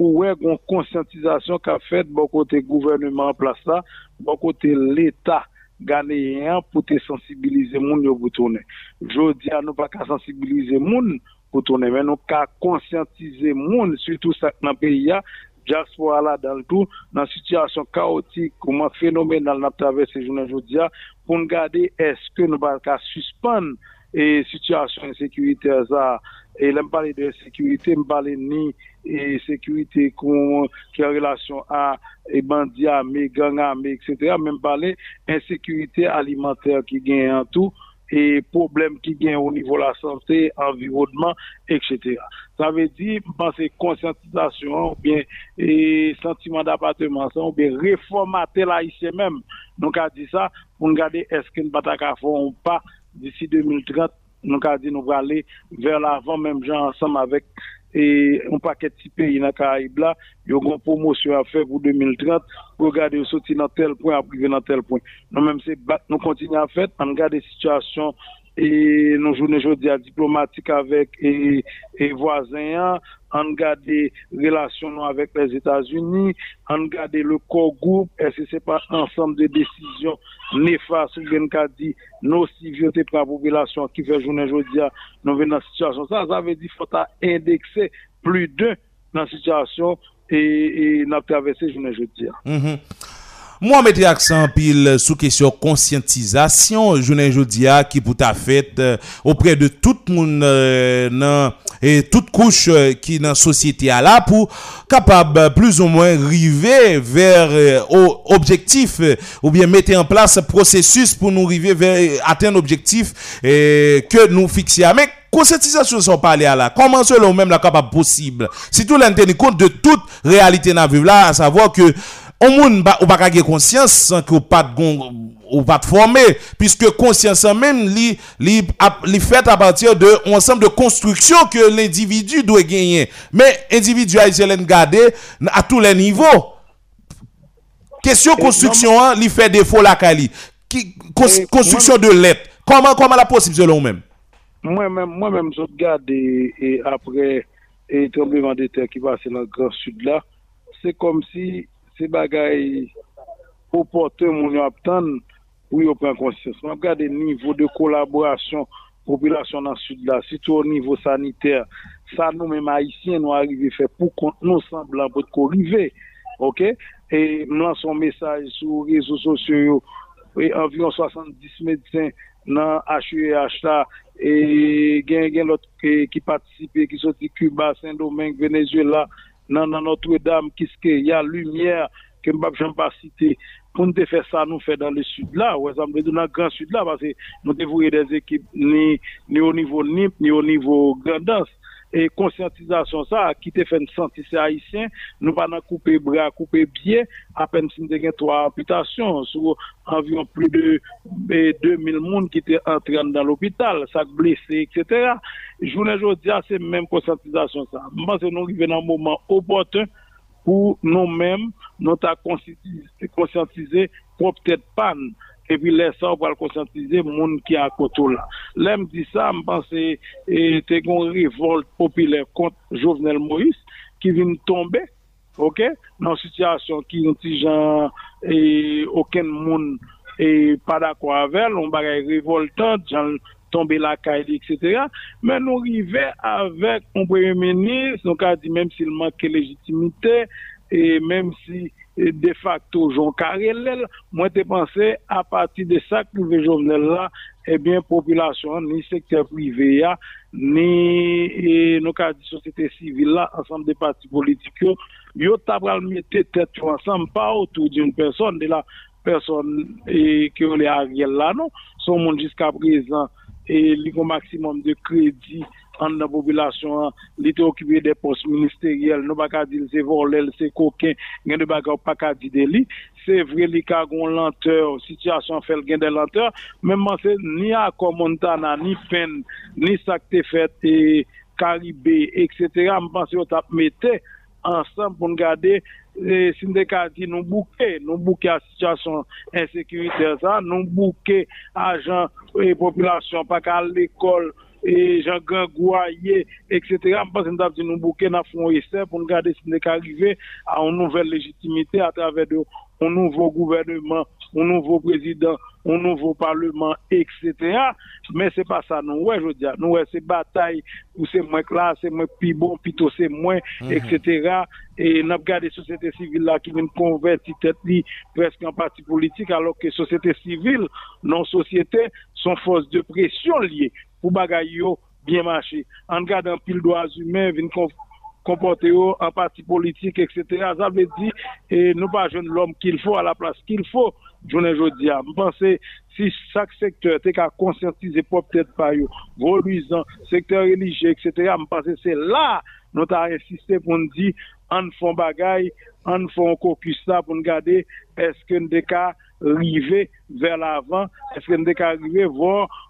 ou e kon konsantizasyon ka fet bo kote gouvernement plasa, bo kote l'Etat. Ghanéen pou te sensibilize moun yo pou tourner. Jodi an nou pa ka sensibilize moun pou tourner, men nou ka konsyantize moun, surtout sa nan peyi ya, diaspora dans le tout, dans une situation chaotique, comment phénoménal n'a traversé journée aujourd'hui, pour nous garder est-ce que nous qu'à suspendre et situation insécuritaire ça, et là, me parler de sécurité, me parler ni et sécurité qui a relation à et bandits armés, gangs armés, etc. Même parler insécurité alimentaire qui gagne en tout et problème qui gagne au niveau de la santé, environnement, etc. Ça veut dire, je pense, conscientisation, ou bien, et sentiment d'appartenance, ou bien réformater l'haïtien même. Donc, a dit ça, pour nous garder, est-ce que nous pas ou pas, d'ici 2030, nous avons dit nous allons aller vers l'avant, même gens ensemble avec et un paquet de pays dans les Caraïbes là, il y a une promotion à faire pour 2030, pour regarder sortir dans tel point, arriver dans tel point. Nous même c'est nous continuons à faire, on regarde des situations et nos journées aujourd'hui diplomatiques avec et, et voisins, on regarde des relations avec les États-Unis, on regarde le corps groupe, est-ce que c'est pas ensemble de décisions néfastes ou bien qu'a dit nocives pour la population qui fait journée aujourd'hui, nous venons dans situation. Ça, ça veut dire qu'il faut indexer plus d'un dans la situation et, et n'a traversé journée aujourd'hui. Mhm. Moi, mettez accent pile sous question conscientisation, journée jodia qui pour ta fête euh, auprès de tout le monde euh, et toute couche euh, qui dans la société à là pour capable euh, plus ou moins arriver vers euh, objectif euh, ou bien mettre en place un processus pour nous arriver vers euh, atteindre l'objectif euh, que nous fixons. Mais conscientisation sont parlé à là. Comment selon même la capable possible? Si tout tenir compte de toute réalité dans la vie là, à savoir que on moun ba ou pas gagner conscience sans que ou pas ou pas former puisque conscience en même li li ap- li fait à partir de ensemble de constructions que l'individu doit gagner. Mais individu haïtien garder à tous les niveaux. Question construction hein, li fait défaut la Et construction de lettres. Comment comment la possible selon même Moi-même, moi-même, je regarde et, et après et tremblement de terre qui passe dans le Grand Sud là, c'est comme si se bagay pou pote moun yo aptan pou yo pren konsyans. Mwen ap gade nivou de kolaborasyon populasyon nan sud la, sitou ou nivou saniter, sa nou men ma isyen nou arrive fe pou kont nou semblan pou tko rive, ok? E mlan son mesaj sou rezo sosyo yo, e anvion 70 medisen nan HUEH la, e gen gen lot e, ki patisipe, ki soti Cuba, Saint-Domingue, Venezuela, nan nan Notre-Dame, kiske ya lumière, ke mbap jan pa site, pou nou te fè sa nou fè dan le sud la, wè zan mwen de nan gran sud la, nou te vouye des ekip ni, ni o nivou Nip, ni o nivou Grandens, et conscientisation ça qui te fait sentir c'est haïtien nous pas dans couper bras couper pied à peine si nous avons trois amputations sur environ plus de eh, 2000 monde qui étaient entrés dans l'hôpital ça blessé etc journée aujourd'hui c'est même conscientisation ça. Je pense que nous arrivons un moment opportun pour nous-mêmes nous t'a conscientiser pour peut-être panne et puis laisse ça pour le conscientiser monde qui est à côté là. Là me dit ça, me pense et t'es une révolte populaire contre Jovenel Moïse qui vient tomber, OK, dans une situation qui gens et aucun monde et pas d'accord avec elle, on bagaille révoltante, gens tomber la caille, etc. Mais nous arrivons avec un premier ministre, donc a dit même s'il manque légitimité, et même si de facto Jean Carrel, moi te pensé à partir de ça que le journal là, eh bien population ni secteur privé ni nos cas de société civile là, ensemble des partis politiques yo, tabral mettre tête ensemble pas autour d'une personne de la personne que les Ariel là non, son monde jusqu'à présent et li un maximum de crédit an nan populasyon li te okibye de post ministeriel, nou baka di se volel, se koken, gen de baka ou paka di de li, se vre li kagon lanteur, sityasyon fel gen de lanteur, menman se ni akomontana, ni pen, ni sakte fete, e karibé, etc. Mpense yo tap mette ansan pou nou gade E, sindikati nou bouke, nou bouke a sityasyon ensekurite sa, nou bouke ajan e populasyon pa ka l'ekol et Jean Gangouaye, etc. Je pense que nous avons fond essai pour nous garder syndicat arriver à une nouvelle légitimité à travers de, un nouveau gouvernement, un nouveau président, un nouveau parlement, etc. Mais c'est pas ça, nous, ouais, je veux dire, nous, ouais, c'est bataille, ou c'est moins classe, c'est moins plus bon, plutôt c'est moins, etc. Et nous avons gardé la société civile là qui vient convertir tête presque en parti politique, alors que société civile, non société, sont force de pression liées pour bagaille bien marcher. En gardant pile droits humains, comporter en parti politique, etc. Ça veut dire, et nous pas jeune l'homme qu'il faut à la place qu'il faut. Je ne dis. Je pense que si chaque secteur était qu'à conscientiser peut-être pas yo, voluisant, secteur religieux, etc. Je pense que c'est là, nous avons insisté pour nous dire, on font bagaille, on font caucus ça pour nous garder, est-ce que nous cas arriver vers l'avant, est-ce que nous cas arriver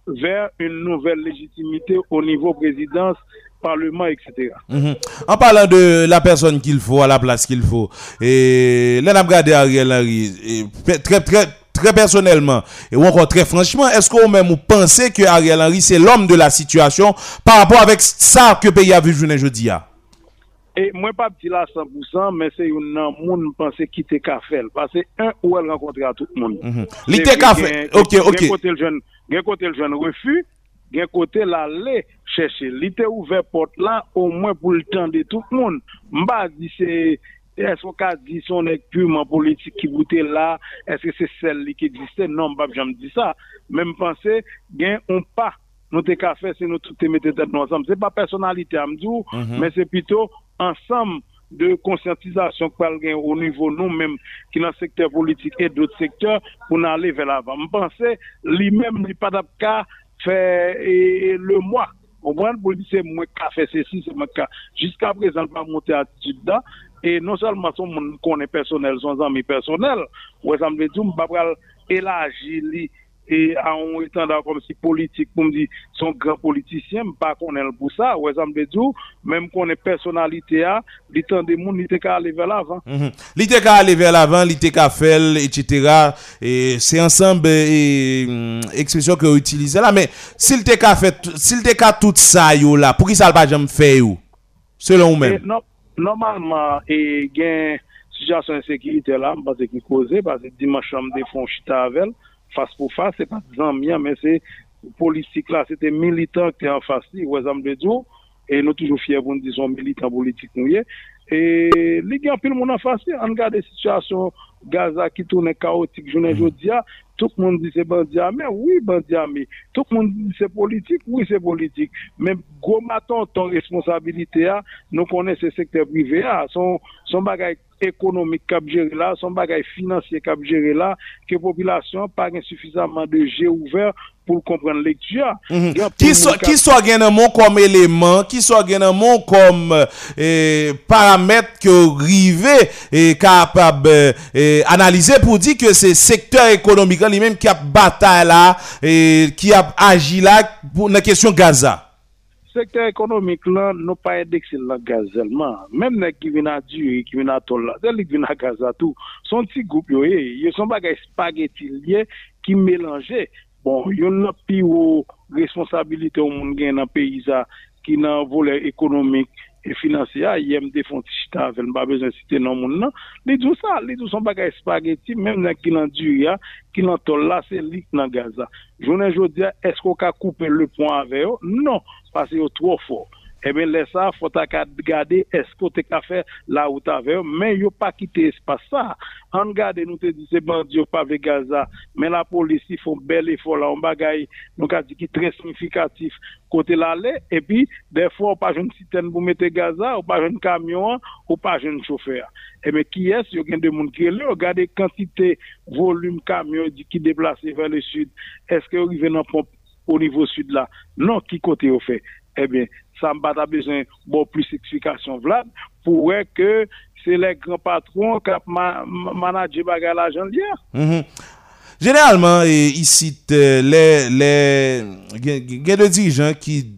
vers une nouvelle légitimité au niveau présidence, parlement, etc. Mhm. En parlant de la personne qu'il faut à la place qu'il faut, et là, on regardé Ariel Henry, très, très, très personnellement, et ou encore très franchement, est-ce qu'on même vous pensez que Ariel Henry, c'est l'homme de la situation par rapport avec ça que le pays a vu jeudi à? Et moi, pas petit là 100%, mais c'est une pense qui ka fait. Parce que un, ou elle rencontre à tout le monde. Vrai, fait. gen- Ok, ok. côté le jeune refus, gen kote la le chèche. Li te ouve pot la, o mwen pou l'tan de tout moun. Mba di se, esko ka di son ek pureman politik ki boute la, eske se sel li ki egziste, non mbap jam di sa. Men mpense, gen on pa nou te ka fè se nou tout te mette tèt nou ansam. Se pa personalite amdou, mm -hmm. men se pito ansam de konsyantisasyon kwa l gen ou nivou nou menm ki nan sektor politik et dout sektor pou nan ale ve la va. Mpense, li menm li padap ka fè e, e, le mwa. Kompran pou li se mwen ka fè se si, se mwen ka. Jiska prezant pa monte atitude da, e non salman son moun konen personel, son zanmi personel, wè zanm ve djoum, babral elaji li et à un étendard comme si politique, comme dit, son grand politicien, pas qu'on est pour ça, ouais, ça me dit, même qu'on est personnalité, l'étendard des mondes, l'ITK aller vers l'avant. L'ITK aller vers l'avant, ka mhm. faire, etc. Et c'est ensemble, et, mm, expression que vous utilisez là, mais s'il te ka fait, s'il te ka tout ça, yo là, pour qui ça le pas jamais fait, yo? Selon vous-même? Non, normalement, et gain, situation de sécurité là, parce qu'il cause, parce que dimanche, je me défonce, je fas pou fas, se pa zanmian, men se politik la, se te militant ki te an fasi, wè zanm de djo, e nou toujou fye pou nou dison militant politik nou ye, e li gen pil moun an fasi, an gade situasyon Gaza ki toune kaotik jounen hmm. jodia, tout moun di se bandi ame, oui bandi ame, tout moun di se politik, oui se politik, men goma ton ton responsabilite a, nou konen se sekte prive a, son, son bagay ekonomik kap jere la, son bagay finansye kap jere la, ke populasyon par insufisaman de je ouver pou kompren lektia. Mm -hmm. Ki so, so gen nan moun kom eleman, ki so gen nan moun kom eh, paramet ke rive eh, kapab eh, analyser pour dire que c'est secteur économique qui a bataille et qui a agi là pour la question Gaza. secteur économique là, nous pas indexé le gaz seulement. Même les qui viennent à Dieu, qui viennent à Tola, qui viennent à Gaza tout. Son petit groupe, yo, ils sont bagay spaghetti liés qui mélangés. Bon, il y a une responsabilité au monde dans le pays qui dans volet économique e finansya, yem defon ti chita avel, mba bezon site nan moun nan, li djou sa, li djou son bagay spageti, menm nan ki nan djouya, ki nan tol la, se lik nan gaza. Jounen jodia, esko ka koupe le pon ave yo? Non, pase yo tro for. Eh ebe lè sa, fota ka gade esko te ka bon, fè la ou ta vè, men yo pa kite espas sa. An gade nou te di se bandi yo pa ve Gaza, men la polisi fon bel e fon la, an bagay nou ka di ki tre significatif. Kote la lè, epi defo ou pa jen siten pou mette Gaza, ou pa jen kamyon, ou pa jen chofer. Ebe eh ki es, yo gen de moun ki lè, yo gade kantite volume kamyon ki deplase vè le sud, eske yo rive nan pompe o nivou sud la, nan ki kote yo fè. Eh bien, ça m'a besoin bon plus d'explication Vlad pour que c'est les grands patrons qui ma, ma- managé bagarre l'argent hier. Mhm. Généralement, ici, t- les, les, a des dirigeants qui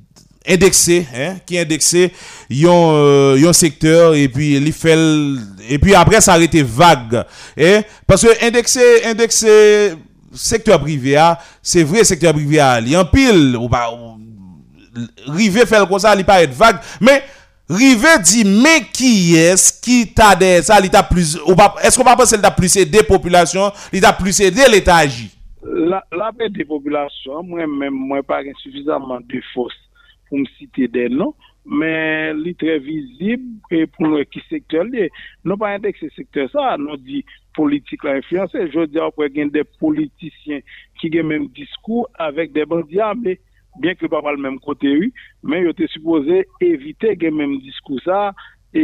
indexés, hein, qui indexés, ils ont, euh, ont secteur et puis et puis après ça arrête vague, hein, parce que indexé, indexé, secteur privé, ah, c'est vrai, secteur privé, a un pile, ou pas, rive fel kon sa, li paret vague, men, rive di, men ki es, ki ta de sa, li ta plus, es kon pa pense li ta plus se de populasyon, li ta plus se de l'eta aji? La, la pe de populasyon, mwen mwen mwen pa gen suffisaman de fos pou m site de nou, men li tre vizib pou nou ki sektor li. Nou pa yon dek se sektor sa, nou di politik la influense, jodi apwe gen de politisyen ki gen menm diskou avèk de bandiable. bien ke pa pal menm kote yu, men yo te suppose evite gen menm diskousa e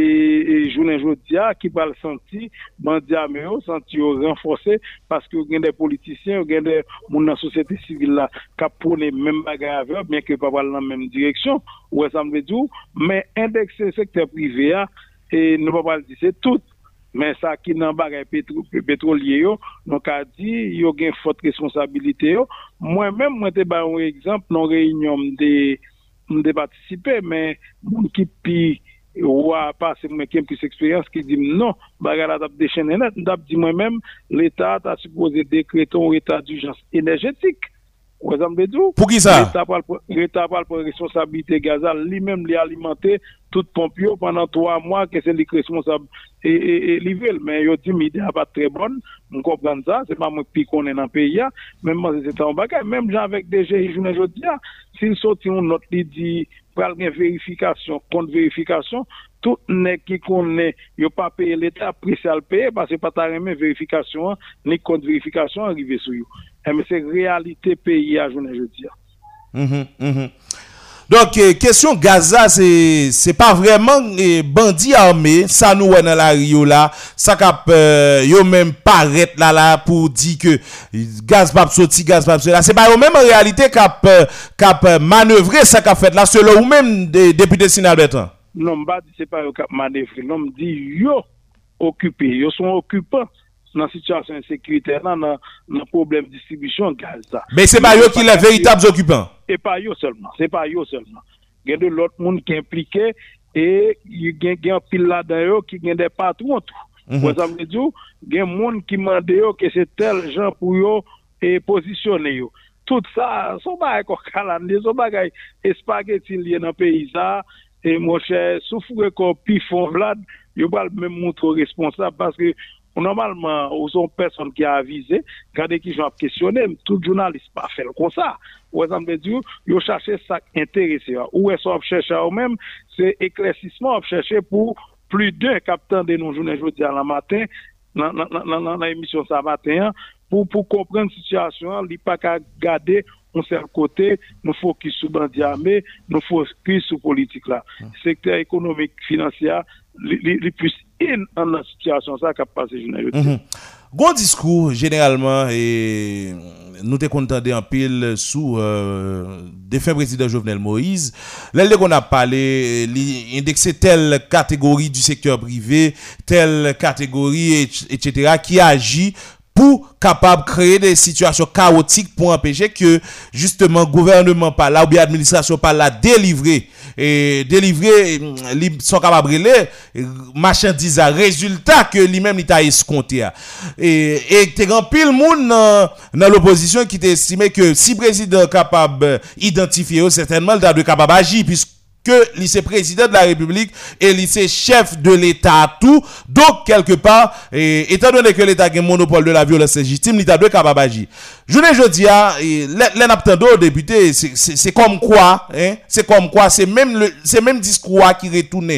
jounen joudia ki pal santi bandia me yo, santi yo renfose paske yo gen de politisyen, yo gen de moun nan sosyete sivil la ka pone menm bagay avyo, bien ke pa pal nan menm direksyon, ou esambe djou men indekse sekte prive ya e nou pa pal dise tout Men sa ki nan bagay petro, petrolye yo, nou ka di yo gen fote responsabilite yo. Mwen men mwen te ba yon ekzamp, nou reynyon mde, mde patisipe, men moun ki pi wapase mwen kem pis eksperyans ki di mnon, bagay la tap de chen enet, mdap di mwen men l'Etat ta suppose dekreton ou etat d'urjans energetik. Dire? Pour qui ça? L'État parle pour- L'État parle pour responsabilité Gaza, lui-même lui alimenter tout pompio pendant trois mois que c'est lui qui est responsable et, et, et livré. Mais yo dit l'idée n'est pas très bonne, on comprend ça, c'est pas moi qui connais dans le pays, hein. même moi c'est un bagage, même gens avec des GI, je ne dis pas, s'il sortit une note qui dit, pral gen vérification, contre vérification, tout nèg qui connaît, yo pas payé l'État, prix ça le payer parce que pas ta remet vérification, ni contre vérification arrivé sur yo. Eh, mais c'est réalité pays à journée je dis. Donc, euh, question Gaza, c'est c'est pas vraiment eh, bandit armé, ça nous ouais dans la Rio là, ça cap euh, yo même paraître là là pour dire que gaz pas sorti, gaz pas sorti là, c'est pas eux même en réalité cap euh, cap euh, manœuvrer ça qu'a fait là selon ou même des députés sénat Bertrand. Non, mba di se pa yo kap manevre. Non, mdi yo occupé. Yo sont occupants nan situasyon sekwiter nan nan problem distribisyon gaz sa. Men se pa yo ki la veyitab zokupan? Se pa yo selman, se pa yo selman. Gen de lot moun ki implike e gen gen pil la den yo ki gen de patron tou. Kwa sa mwen diyo, gen moun ki mande yo ke se tel jan pou yo e posisyone yo. Tout sa, sou bagay kokalande, sou bagay espagetin liye nan peyisa, e mwen chè, sou fure kon pi fon vlad, yo bal mwen moun tro responsable paske normalement, ou sont personnes qui a avisé, quand qui j'ont questionné, tout journaliste pas fait comme ça. Ou exemple dire, yo chercher ça intéressé. Ou est-ce qu'on cherche à eux-mêmes, c'est éclaircissement à chercher pour plus d'un capitaine de nos journées à la matin, dans l'émission ça matin, pour, pour comprendre la situation, il pas qu'à garder un seul côté, nous focus sur bandit armé, nous focus sur politique là. Secteur économique, financier, le plus in dans la situation ça qui a passé journée jeudi. Gon discours généralement et nous te contenté en pile sous euh, défunt président Jovenel Moïse. Là qu'on a parlé li indexé telle catégorie du secteur privé, telle catégorie et- etc. qui agit pour capable créer des situations chaotiques pour empêcher que justement gouvernement par là ou bien administration par là délivrer et délivrer mm, sont capables de euh, marchandises à résultat que lui-même il t'a escompté a. et et grand pile monde dans l'opposition qui t'estimait que si président capable euh, identifier eux, certainement il doit capable agir puisque que lycée président de la République et lycée chef de l'État tout. Donc, quelque part, et, étant donné que l'État a un monopole de la violence légitime, l'État doit capable d'agir. Je ne dis pas, les députés, c'est- comme quoi, hein, c'est comme quoi, c'est même le, même discours qui retourne.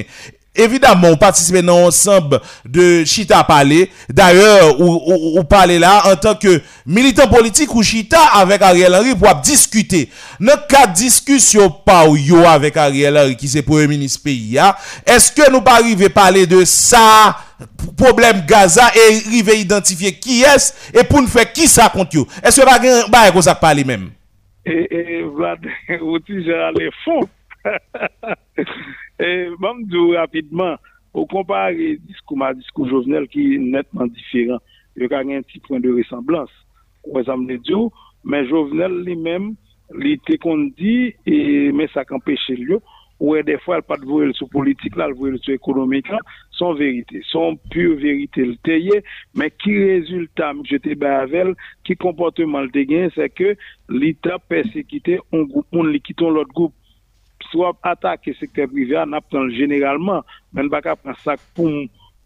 Évidemment, on participe dans ensemble de Chita parler. D'ailleurs, ou, ou, ou parler là en tant que militant politique ou Chita avec Ariel Henry pour discuter. Dans cas discussion pas ou yo avec Ariel Henry qui c'est premier ministre pays est-ce que nous pas arriver parler de ça problème Gaza et arriver identifier qui est et pour nous faire qui ça contre yo? Est-ce que pas gen- ba qu'on parler même? et, et aussi j'ai allé fond. Et même dire rapidement, au comparer discours ma discours Jovenel qui est nettement différent, il y a un petit point de ressemblance. Mais Jovenel lui-même, il était qu'on dit, et, mais ça qu'empêche lui, ouais, des fois, elle pas de voir sur politique, là, elle voit sur économique, là, son vérité, son pure vérité, le taillé, mais qui résultat, je te avec qui comportement le gain, c'est que l'État persécuté un groupe, on quitte l'autre groupe, soit attaquer secteur privé, on apprend généralement, mais on va pas prendre ça pour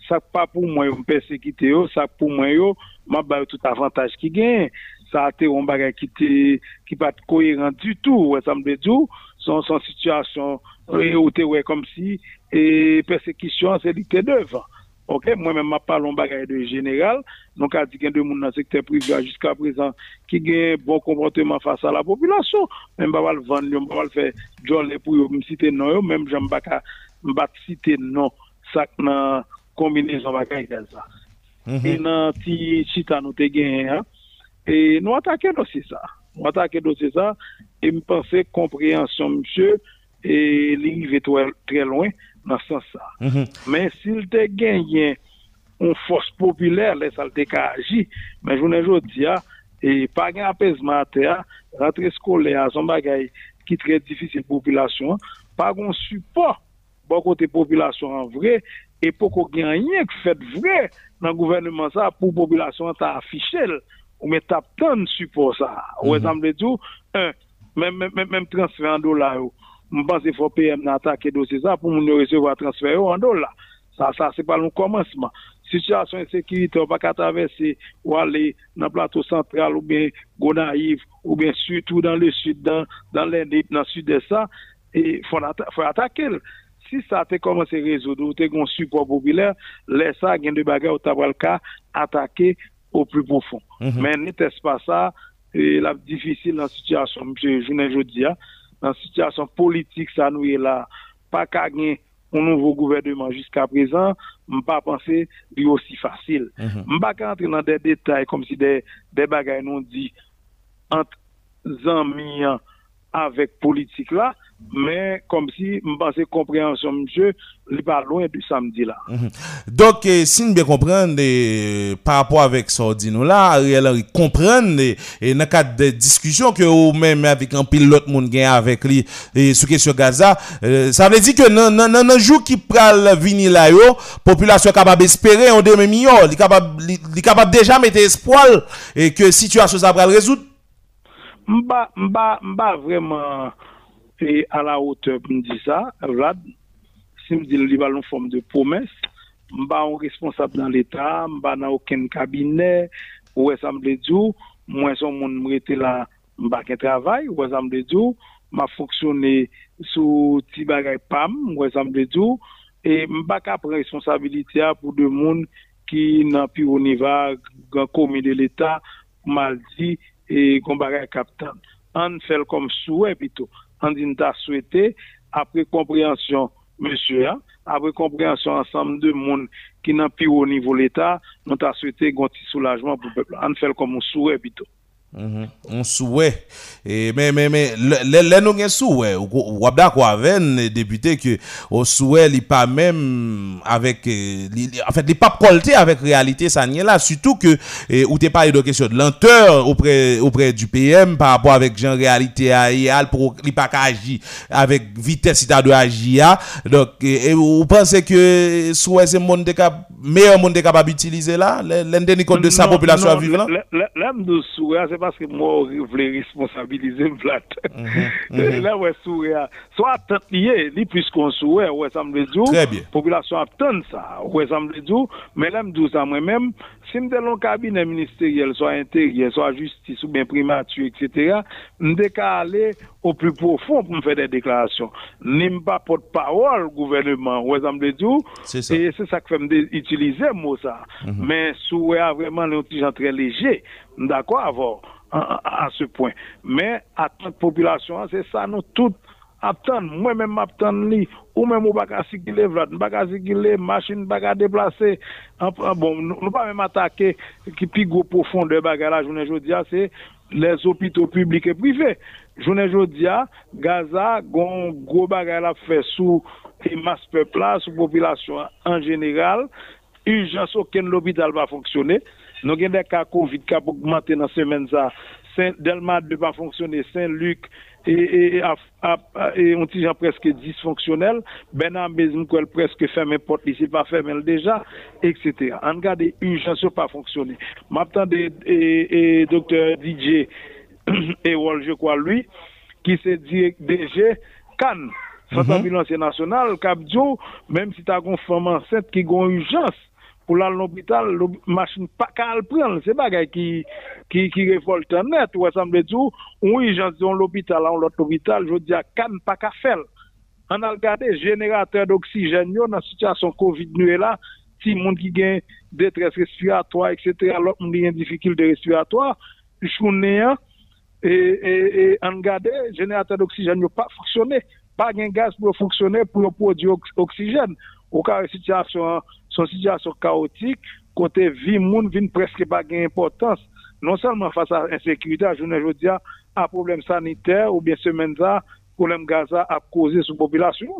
ça pas pour moi me persécuter yo, ça pour moi yo, m'a ba tout avantage qui gagne. Ça a été un bagage qui était qui pas cohérent du tout, ouais, ça me dit son son situation et te ouais comme si et persécution c'est l'ité devant. OK, moi-même, je parle bagage de général. Donc, qu'il y a deux personnes dans le secteur privé jusqu'à présent qui ont un bon comportement face à la population. Même pas le vendre, je pas le faire jolie pour eux, me citer non, même je ne vais pas citer non, ça dans combinaison bagage comme ça. Et dans petit chita nous te gagné, hein. Et nous attaquons dossier ça. Nous attaquons dossier ça. Et me penser compréhension, monsieur, et il très, nan san sa. Mm -hmm. Men sil te genyen on fos popüler lè sal te ka aji, men jounen jodi ya, e pa gen apesman ate ya, rentre skole ya, son bagay ki tre difisil populasyon, pa gen support bon kote populasyon an vre, e pou ko genyen ki fet vre nan gouvernement sa pou populasyon ta afichel, ou men tap ton support sa. Mm -hmm. Ou mm-hmm. etan mle djou, men transfer an do la yo, je pense qu'il faut PM attaquer dossier ça pour nous recevoir transfert en dollars. Ça, ça, c'est pas le commencement. Situation de sécurité, on va pas traverser ou aller dans le plateau central ou bien Gonaïve ou bien surtout dans le sud, dans, dans dans le sud de ça, et faut, atta- faut attaquer. Si ça te commencé à résoudre, ou te un support populaire, laisse ça, gain de bagarre, ou t'as pas le cas, attaquer au plus profond. Mais n'était-ce pas ça, et la difficile dans la situation, ne dis pas, dans la situation politique, ça nous est là, pas qu'à gagner un nouveau gouvernement jusqu'à présent, je pas penser lui aussi facile. Je pas qu'à entrer dans des détails comme si des, des bagages nous dit entre amis avec politique là, mais comme si je compréhension, monsieur, il n'est pas loin du samedi là. Donc, eh, si nous bien comprendre, eh, par rapport avec ça, dit nous Henry comprendre, eh, et dans le cadre de discussions que ou même avec un pilote monde gagne avec lui, et sur question Gaza, euh, ça veut dire que dans, dans jour qui pral venir là, yo, population est capable d'espérer un il est capable, est capable déjà mettre espoir, et que situation ça va résoudre. Mba, mba, mba vraiment et à la hauteur pour me dire ça, Vlad, si me dit le libal en forme de promesse, mba un responsable dans l'État, mba dans aucun cabinet, ou est-ce que moi son monde m'rete là, mba qu'un travail, ou est-ce que m'a fonctionné sous ti bagay pam, ou est-ce que et e mba qu'à prendre responsabilité pour de monde qui n'a plus au niveau grand commun de l'État, mal dit, et qu'on bagay captant. On fait comme souhait e plutôt. an din ta souwete apre komprehensyon monsye a, apre komprehensyon ansam de moun ki nan pi ou nivou l'Etat, nou ta souwete gonti soulajman pou pepla. An fel kon moun souwe bito. Mhm. On souhait. Et, mais, mais, mais, le, le, nous avons souhait. Ou, d'accord avec députés que, au souhait, il pas même avec, euh, en fait, il pas colté avec réalité, ça n'y est là. Surtout que, et, ou t'es parlé de question de lenteur auprès, auprès du PM par rapport avec genre réalité à pour, il pas agir avec vitesse, il de agir. Donc, et, vous pensez que souhait, c'est monde meilleur monde capable d'utiliser là, l'indemnité de sa population à vivre là? L'homme de souhait, parce que moi, je voulais responsabiliser Vlad. Là, ouais, sourire. Soit attente lié, puisqu'on souhait, ouais, ça me dit. Très bien. Population attend ça, ouais, ça me dit. Mais là, me dit ça moi-même, si me dans un cabinet ministériel, soit intérieur, soit justice ou bien primature, etc., me aller au plus profond pour me faire des déclarations. N'aime pas porte-parole gouvernement, dit. C'est ça. Et c'est ça que fait me utiliser mot ça. Mais souhait vraiment gens très léger. D'accord, avoir à, à, ce point. Mais à toute population, c'est ça, nous toutes attendons. Moi-même, m'attends li, ou même, ou pas qu'à circuler, Vlad, pas qu'à circuler, machine, pas qu'à déplacer. Bon, nous pas même attaquer, qui plus gros profondeur, bagarre la journée aujourd'hui, c'est les hôpitaux publics et privés. Journée aujourd'hui, Gaza, gon gros bagarre la fait sous et masse peuple là, sous population en général. Urgence, aucun l'hôpital va fonctionner. Nous avons des cas Covid qui ont augmenté dans la semaine. Saint-Delma ne pas fonctionner, Saint-Luc et, et, et, et, on dit presque dysfonctionnel. Benam Bezim, presque fermé porte ici, pas fermé déjà, etc. On regarde urgence pas fonctionner. Maintenant, et, et, docteur DJ et je crois, lui, qui se dit DG, Cannes, Centre ambulance national, Capdio, même si tu as une femme enceinte qui a une urgence, pou lal l'opital, machin pa kal pren, se bagay ki, ki, ki revoltan net, wè san bejou, ou yi jan diyon l'opital an lot l'opital, jò diya kan pa ka fel. An al gade, jeneratèr d'oksijen yo nan sityasyon COVID nou e la, ti moun ki gen detres respiratoa, etc., lòk moun gen difikil de respiratoa, jounè an, e, e, e an gade, jeneratèr d'oksijen yo pa foksyonè, pa gen gaz pou foksyonè pou yo prodyo oksijen, ou ka re sityasyon an, son situation chaotique, côté vie, monde vient presque pas d'importance. Non seulement face à l'insécurité, à journée aujourd'hui, à problème sanitaire ou bien semaine ça, problème Gaza a causé sur la population.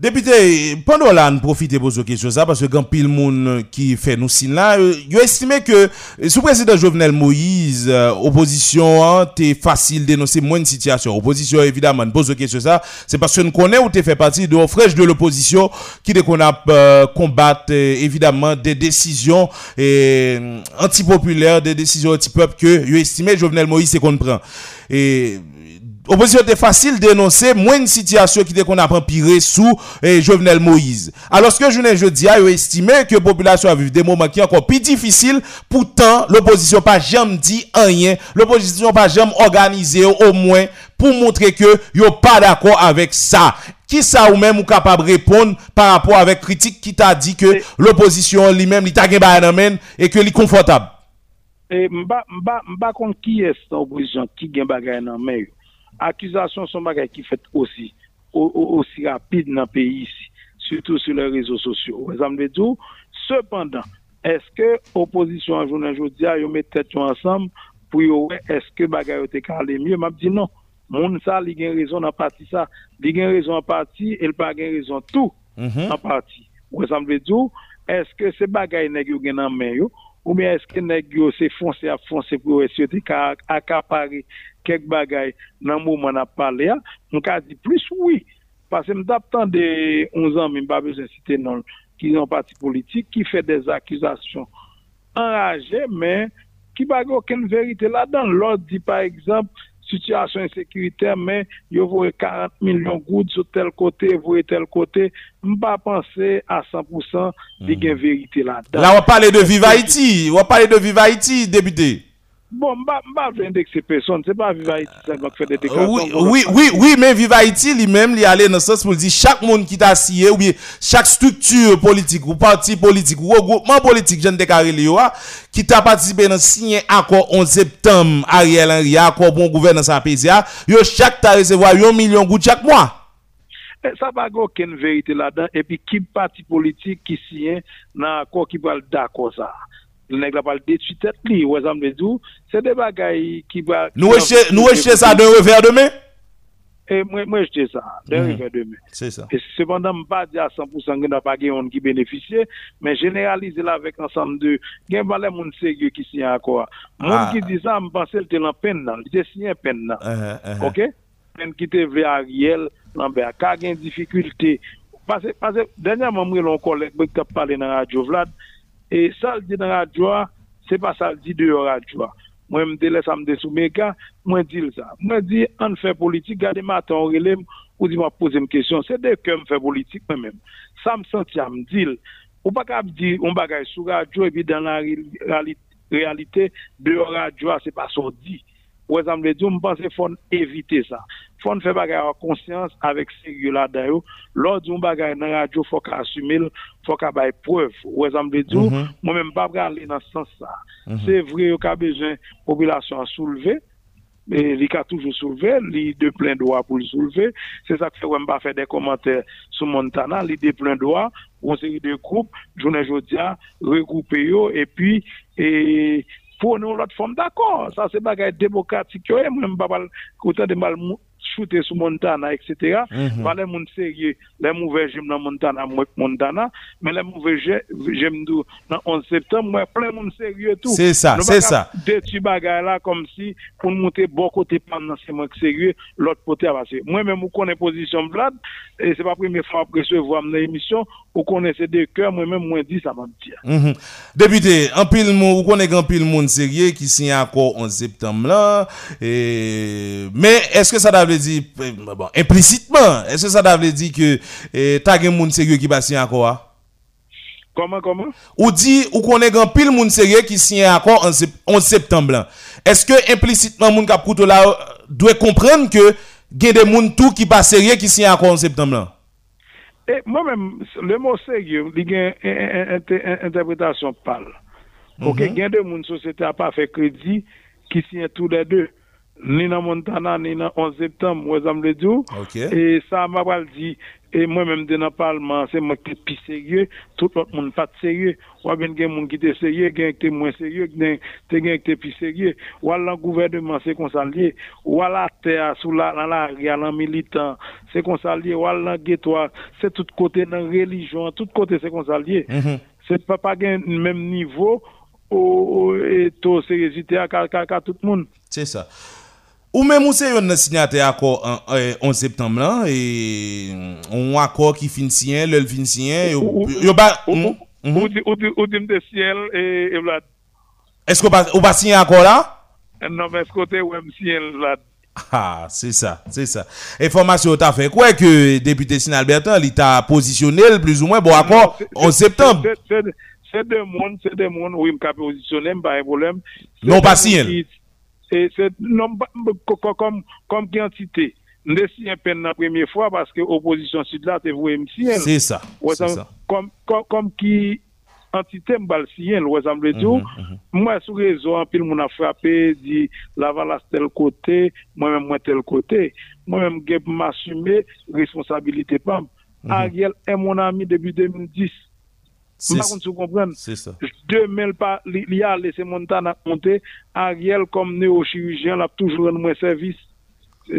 Député, pendant là, nous profitons pour ce question ça, parce que quand pile monde qui fait nous signe là, il estimé que sous président Jovenel Moïse, euh, opposition, hein, t'es facile d'énoncer moins de situation. Opposition, évidemment, pose question ça, c'est parce que nous connaissons ou t'es fait partie de fraîche de l'opposition, qui dès qu'on a euh, combattre, évidemment, des décisions euh, antipopulaires, des décisions anti-peuple que, il estimé Jovenel Moïse, c'est qu'on prend. Opposition était facile d'énoncer moins une situation qui était qu'on a empiré sous eh, Jovenel Moïse. Alors ce que je ne dis, a estimé que la population a vécu des moments qui sont encore plus difficiles, pourtant l'opposition pas jamais dit rien, l'opposition pas jamais organisé au moins pour montrer que yo pas d'accord avec ça. Qui ça ou même ou capable de répondre par rapport avec critique qui t'a dit que l'opposition lui-même il t'a et que est confortable? Et m'ba m'ba m'ba qui est l'opposition qui gagne bagaille dans Accusation son bagay qui fait aussi au- au- aussi rapide dans le pays surtout sur les réseaux sociaux. Cependant, est-ce que opposition en journée aujourd'hui, ils mettent tête ensemble pour yo ouais, est-ce que bagay était calé mieux? M'a dit non. Moun ça, il a raison en partie ça. Il a raison en partie, et il pas raison tout Mhm. en partie. Dire, est-ce que bagay nèg yo gen nan men yo, ou bien est-ce que nèg yo c'est foncé à foncé pour essayer de accaparer kek bagay nan mouman ap pale ya, mwen ka di plis oui. Pase m tap tan de 11 an, mwen pa bezen site nan ki yon parti politik, ki fe des akizasyon enraje, men ki bagay oken verite la dan. Lors di par exemple, situation insécuritaire, mais vous voyez 40 millions de gouttes sur tel côté, vous voyez tel côté. Je ne pas penser à 100% des gains hmm. vérité là-dedans. Là, on parle de Vive Haïti. On parle de Vive Haïti, député. Bon, vais pas indexer personne, ce n'est pas Viva Haïti ça va faire des Euh, déclarations. Oui, oui, oui, oui, mais Viva Haïti lui-même, il allé dans le sens pour dire chaque monde qui t'a scié, ou bien chaque structure politique, ou parti politique, ou regroupement politique, je ne déclaré qui t'a participé dans signer accord 11 septembre, Ariel Henry, accord bon gouvernance à PCA, yo chaque t'a recevoir 1 million de gouttes chaque mois. Eh, Ça va aucune vérité là-dedans. Et puis, qui parti politique qui signe dans l'accord qui va d'accord ça? Le nèg la parle détruit tête li, ouais, ça me dit, c'est des bagailles qui va... Nous rejetons nous ça d'un revers de main? Et moi, moi, je dis ça, d'un revers de main. C'est ça. Et cependant, je ne pas dire à 100% qu'il n'y a pas de qui bénéficie, mais généraliser là avec ensemble de, a pas les gens sérieux qui signent encore. Moun Ah. qui dit ça, je pense qu'il était en peine, là. il était signé peine. là. Euh, euh, Ok? Peine qui était vers Ariel, Lambert, car il y a une difficulté. Parce que, dernièrement, moi, mon collègue qui a parlé dans la radio, Vlad, E sal di nan radyoa, se pa sal di de yo radyoa. Mwen mde lè samde sou meka, mwen di lè sa. Mwen di an fè politik, gade matan relèm, ou di mwa pose m kèsyon. Se de ke m fè politik mè mèm. Sa m senti a m di lè. Ou pa kap di, on bagay sou radyo, epi dan la realite, de yo radyoa, se pa so di. Dit. Ou exemple, je pense qu'il faut éviter ça. Il faut faire bagay en conscience avec sérieux là dedans Lors d'un bagay dans la radio, il faut qu'on assume, il faut qu'on ait preuve. Ou exemple, je Mhm. moi-même, pas aller dans ce sens ça. C'est vrai, il y a besoin de population à soulever. Mais il a toujours soulevé, il de plein droit pour le soulever. C'est ça que fait, on pas faire des commentaires sur Montana, il de plein droit, une série de groupes, journée jodia, regrouper yo, et puis, et, pour nous, l'autre forme d'accord. Ça, c'est bagay démocratique, moi, pas mal, autant de mal shooter sur Montana, etc. Mhm. Pas les sérieux, les mauvais j'aime dans Montana, moi, Montana, mais les mauvais j'ai- j'aime dans 11 septembre, moi, plein moun sérieux tout. C'est ça, c'est ça. Des petits bagages là, comme si, pour nous monter bon côté pendant c'est moi sérieux, l'autre côté à passer. Moi-même, vous connaissez position Vlad, et c'est pas la première fois que je vois dans l'émission, vous connaissez des cœurs, moi-même, m'a dit. Mhm. Député, en moun, ou connaît en pile moun sérieux qui signe accord 11 septembre là, mais est-ce que ça dire, euh, bon, implicitement, est-ce que ça veut dire que, eh, t'as gen moun sérieux qui accord ah? Comment, comment? Ou dit, ou connaît en pile moun sérieux qui signe accord en sep- 11 septembre. Est-ce que implicitement moun kap koutou là, euh, doit comprendre que, gen des moun tout qui pas sérieux qui signe accord en septembre là? Et moi-même, le mot sérieux, il y a une interprétation pâle. Ok, il y a des gens société n'a pas fait crédit qui signent tous les deux. Ni dans Montana, ni dans 11 septembre, moi, me le. Ok. Et ça m'a pas dit, et moi-même, dans le Parlement, c'est moi qui suis plus sérieux, tout l'autre monde pas sérieux. Ou bien, il y a des gens qui étaient sérieux, qui étaient moins sérieux, qui étaient plus sérieux. Ou alors, le gouvernement, c'est qu'on s'en lié. Ou alors, la terre, sous la, dans la rue, militant, c'est qu'on s'en lié. Ou alors, le ghetto, c'est tout côté dans la religion, tout côté, c'est qu'on s'en lié. Mhm. C'est pas pas le même niveau, au, au- et à, à, à tout le monde. C'est ça. Ou men moun se yon nan sinyate akor 11 septem lan, e mm, yon akor ki fin sinyen, lèl fin sinyen, yo ba... Ou dim de sinyen, e vlad. Esko ou ba sinyen akor la? Nan men skote ou m sinyen vlad. Ha, se sa, se sa. Enformasyon ta fe kwe ke depute sin Albertan li ta posisyonel plus ou mwen bo akor non, 11 septem. Se de moun, se de moun ou im ka posisyonel, ba e volem. Non pa sinyen? C'est non, comme, comme quantité. Nous signé peine la première fois parce que l'opposition sud là, c'est vous, MCL. C'est ça. Comme, comme, qui entité m'bal siyen, wè ça me dire. Moi sur réseau en pile moun a frappé dit tel côté, moi même moi tel côté. Moi même m'assumer responsabilité pas. Ariel est mon ami depuis 2010. C'est Par comprends c'est ça. Demain, pas, li, li a laissé Montana monter. Ariel, comme néochirurgien, l'a toujours rendu moins service.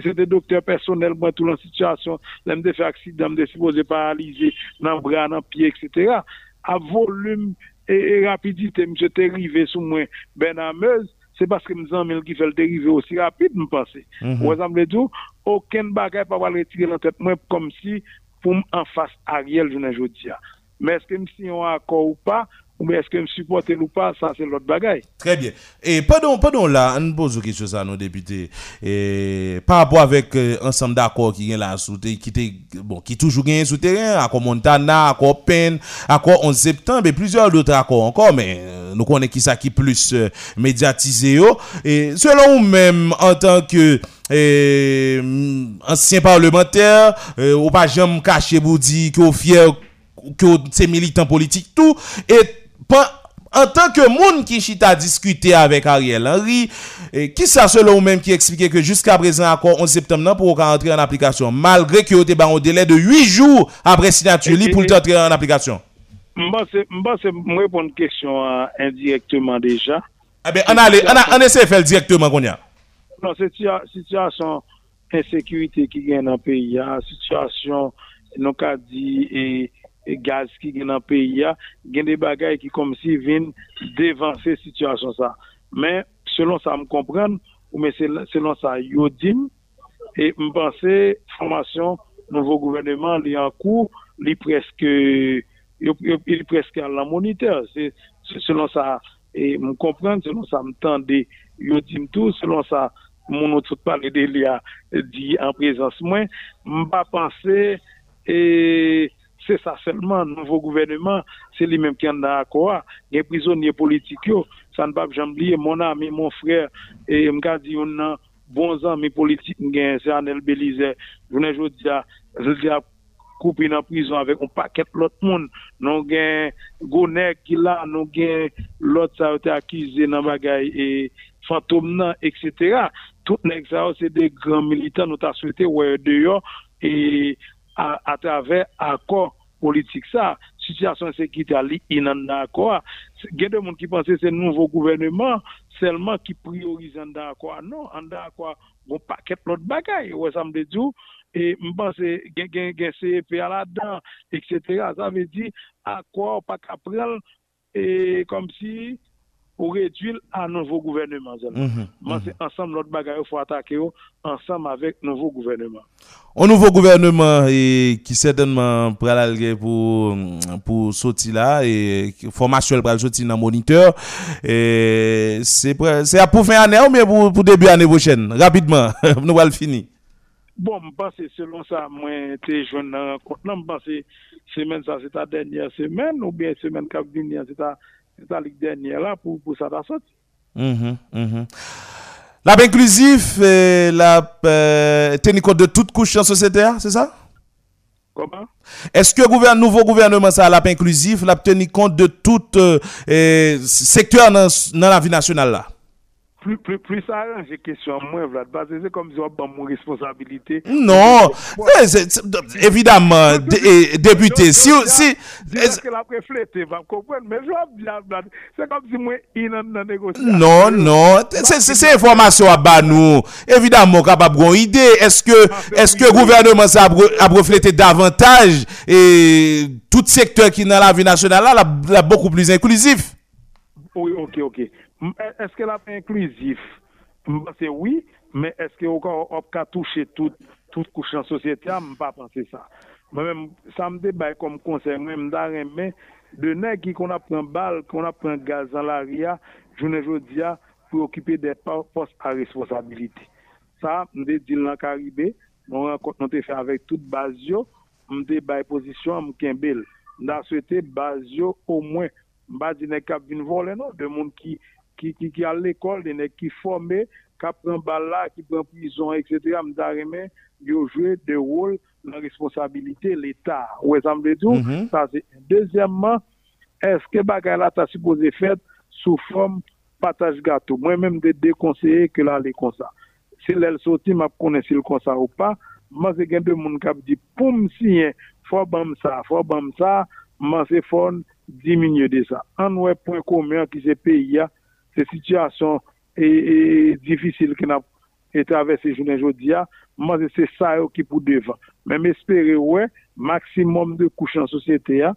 C'était docteur personnel, moi, tout la situation. Là, me fait accident, me supposé paralyser dans le bras, dans le pied, etc. À volume et, rapidité, monsieur t'es arrivé sous moi, ben ameuse. C'est parce que nous avons qui fait le dérivé aussi rapide, me penser. Vous exemple tout, aucun bagage pas va retirer dans la tête, moi, comme si, pour en face Ariel, je ne veux dire. Mais est-ce que me si on accord ou pas, ou est-ce que me supporter ou pas, ça c'est l'autre bagaille. Très bien. Et pardon, pardon là, on pose une question à nos députés. Et par rapport avec euh, ensemble d'accords qui est là qui était bon, qui toujours gagne souterrain, accord Montana, accord Penn, accord 11 septembre et plusieurs d'autres accords encore, mais euh, nous connaissons qui ça qui plus euh, médiatisé yo. Et selon vous même en tant que euh, ancien parlementaire, euh, ou pas jamais caché vous dire que vous fier que c'est militant politique tout et pas en tant que monde qui chita discuter avec Ariel Henry, eh, qui ça selon vous même qui expliquait que jusqu'à présent encore 11 septembre non, pour qu'on entrer en application malgré que vous avez un délai de 8 jours après signature pour entrer en application? M'ba me répondre une question euh, indirectement déjà. Eh ben on allait on, a- on essaie de faire directement qu'on y a. Non, c'est situa- situation insécurité qui gagne dans le pays, hein, situation, non ka et, et gaz qui gagne dans le pays, hein, gagne des bagailles qui comme si viennent dévancer situation ça. Mais selon ça me comprendre, ou c'est selon ça yo dim, et me penser formation nouveau gouvernement li en cours, li presque yo- yo- il presque à la moniteur, selon ça et me comprendre selon ça me tendait yo dim tout selon ça mon autre parler de li a dit en présence moi m'pas penser et c'est ça seulement nouveau gouvernement c'est lui même qui en a quoi. Les prisonniers politiques ça ne pas jamais oublier mon ami mon frère et m'ka dit on a bons amis politiques c'est Anel Belize je ne dis coupé dans prison avec un paquet l'autre monde. Non gen gonek qui là non gen l'autre ça été accusé dans bagay et fantôme nan etc tout nèg ça c'est des grands militants nous t'a souhaité ouais dehors et à, à travers accord politique ça situation sécurité li inan d'accord il y a des gens qui pensent que c'est nouveau gouvernement seulement qui priorise en d'accord non en d'accord bon paquet l'autre bagaille ouais ça me dit et je pense que CEP là-dedans etc ça veut dire accord pas qu'après et comme si pour réduire à nouveau gouvernement Moi, c'est ensemble l'autre bagaille il faut attaquer yo, ensemble avec nouveau gouvernement. Un nouveau gouvernement et qui certainement aller pour pour sortir là et formation pral sortir dans moniteur. Et c'est pour fin année ou bien pour, pour début année prochaine? Rapidement nous allons finir. Bon, je pense que selon ça, moi, t'es jeune dans compte. Là, je pense que semaine ça, c'est ta dernière semaine, ou bien semaine qui vient, c'est ta, c'est ta ligue dernière là, pour, pour ça, sortie. Mhm, mhm. La paix inclusif, euh, la euh, tenir compte de toute couche en sociétaire, c'est ça? Comment? Est-ce que le nouveau gouvernement, ça, la inclusif, la tenir compte de tout euh, secteur dans, dans la vie nationale là? Plus, plus, plus ça arrange les questions, moi, Vlad, parce que c'est comme si on a mon responsabilité. Non, évidemment, dé- député, si, si, Est-ce que la préflété va comprendre? Mais je Vlad, c'est comme si moi, il dans la négociation. non, non, c'est information à bas nous. Évidemment, capable d'une idée. Est-ce que, est-ce que le gouvernement ça a re- a reflété davantage? Et tout secteur qui est dans la vie nationale là, la beaucoup plus inclusif? Oui, ok, ok. E, eske la pe inklusif? Mpase oui, men eske ou ka op ka touche tout, tout kouchan sosyete a, mpa panse sa. Mwen sa mde bay kom konsen, mwen mda remen, de ne ki kon apren bal, kon apren gaz an la ria, jounen jodia, pou okipe de pos a responsabilite. Sa, mde dil nan Karibé, mwen te fe avèk tout bazyo, mde bay posisyon mkenbel. Mda swete bazyo, ou mwen, mba di ne kap vin volen nou, de moun ki ki, ki, ki al l'ekol, de nek ki formè, ka pren bala, ki pren prison, etc. Mda remen, yo jwe de wol nan responsabilite l'Etat. Ouè zanm de djou, mm -hmm. Dezyèmman, eske bagay la ta suppose fet sou form pataj gato. Mwen menm de dekonseye ke la le konsa. Se lèl soti, map konen si l konsa ou pa, man se gen de moun kap di, poum siyen, fò bam sa, fò bam sa, man se fon diminye de sa. An wè pwen koumen ki se peyi ya, se sityasyon e difisil ki nap ete avè se jounen jodi ya, man se se sa yo ki pou devan. Men m espere wè, maksimum de kouch an sosyete ya,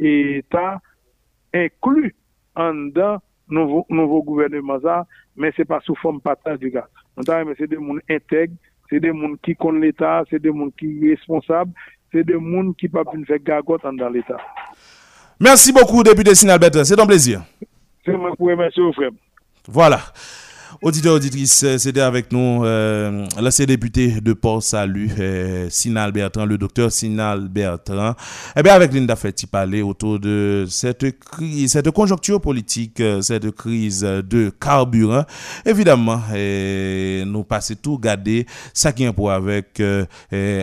e ta inklu an dan nouvo gouvernement za, men se pa sou fom pataj di gat. An ta men se de moun enteg, se de moun ki kon l'Etat, se de moun ki responsab, se de moun ki pa pou nfe gagot an dan l'Etat. Merci beaucoup, député Sinalbert. C'est un plaisir. Mwen pou remersi ou frem. Voilà. Auditeur, auditrice, euh, c'était avec nous euh, l'ancien député de Port-Salut, euh, Sinal Bertrand, le docteur Sinal Bertrand. Eh bien, avec Linda Fetti autour de cette crise, cette conjoncture politique, euh, cette crise de carburant. Évidemment, nous passons tout garder ça qui est pour avec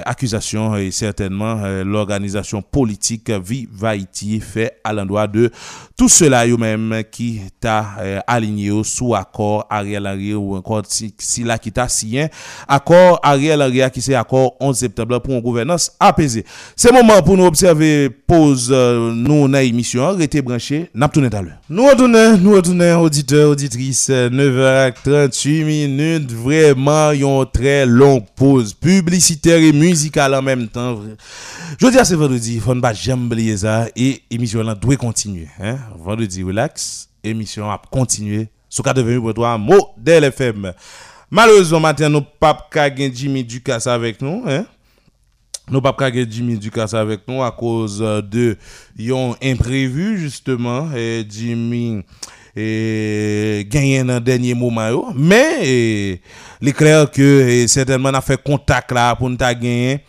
accusation et certainement l'organisation politique Vive Haïti fait à l'endroit de tout cela eux-mêmes qui t'a aligné sous accord Ariel Henry ou encore si, si là qui t'a signé accord Ariel Henry qui c'est accord 11 septembre pour une gouvernance apaisée. C'est le moment pour nous observer pause euh, nous dans l'émission restez branchés n'a tout à l'heure. Nous retournons nous retournons auditeurs auditrices euh, 9h38 minutes vraiment une très longue pause publicitaire et musicale en même temps. Je dis à ce vendredi, faut ne pas jamais oublier ça et émission là doit continuer hein. Vendredi relax, émission a continuer sur 88.3 Modèle FM. Malheureusement matin nous pas gagner Jimmy Ducasse avec nous hein. Nous pas gagner Jimmy Ducasse avec nous à cause de yon imprévu justement et Jimmy et gagné le dernier moment mais il est clair que certainement on a fait contact là pour nous gagner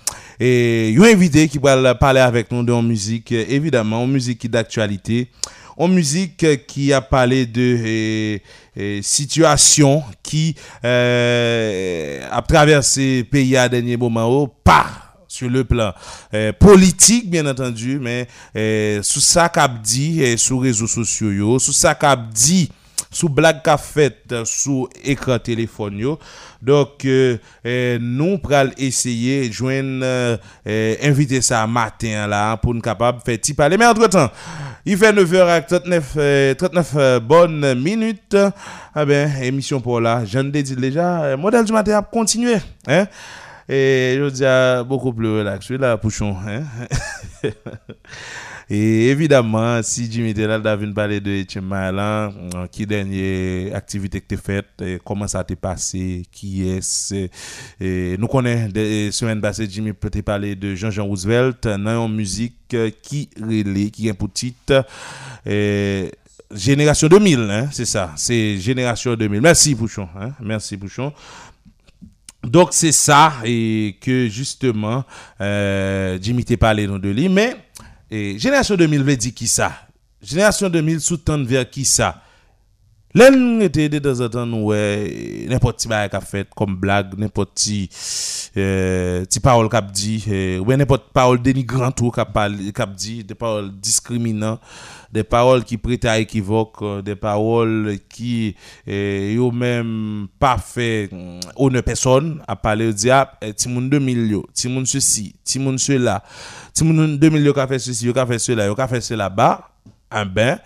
et yon invité qui va parler avec nous de musique évidemment en musique d'actualité en musique eh, qui a parlé de eh, eh, situation qui euh, a traversé le pays à dernier moment oh, pas sur le plan politique bien entendu mais sous ça qu'a dit sur réseaux sociaux sous ça qu'a dit sous blague qu'a fait euh, sous écran téléphone donc euh, euh, nous pral essayer joindre euh, inviter ça matin là pour nous capable faire petit parler mais entre temps il fait 9h39 euh, 39 euh, bonnes minutes ah ben émission pour là je ne dit déjà modèle du matin a continuer hein et je dis beaucoup plus relax. Je suis là, Pouchon. Hein? E evidaman, si Jimmy Delal da vin pale de Etienne Malan, euh, ki denye aktivite ki te fet, e koman sa te pase, ki es, e, e, nou konen, semen basse Jimmy te pale de Jean-Jean Roosevelt, nan yon müzik euh, ki rele, ki yon poutit, e... Génération 2000, hein, c'est ça. C'est Génération 2000. Merci, Bouchon. Hein, merci, Bouchon. Donc, c'est ça et que, justement, euh, Jimmy t'a parlé dans non, de lui. Mais, E, jenerasyon 2000 vle di ki sa. Jenerasyon 2000 soutan ver ki sa. Len ete de dan zatan nou we, nepot ti baye kap fet, kom blag, nepot ti, eh, ti parol kap di, eh, we nepot parol denigrant ou kap, kap di, de parol diskriminant, de parol ki prete a ekivok, euh, de parol ki eh, yo men pa fe one person, ap pale yo di ap, ti moun 2000 yo, ti moun se si, ti moun se la, Si moun nou 2000 yo ka fè sè si, yo ka fè sè la, yo ka fè sè la ba, an ben,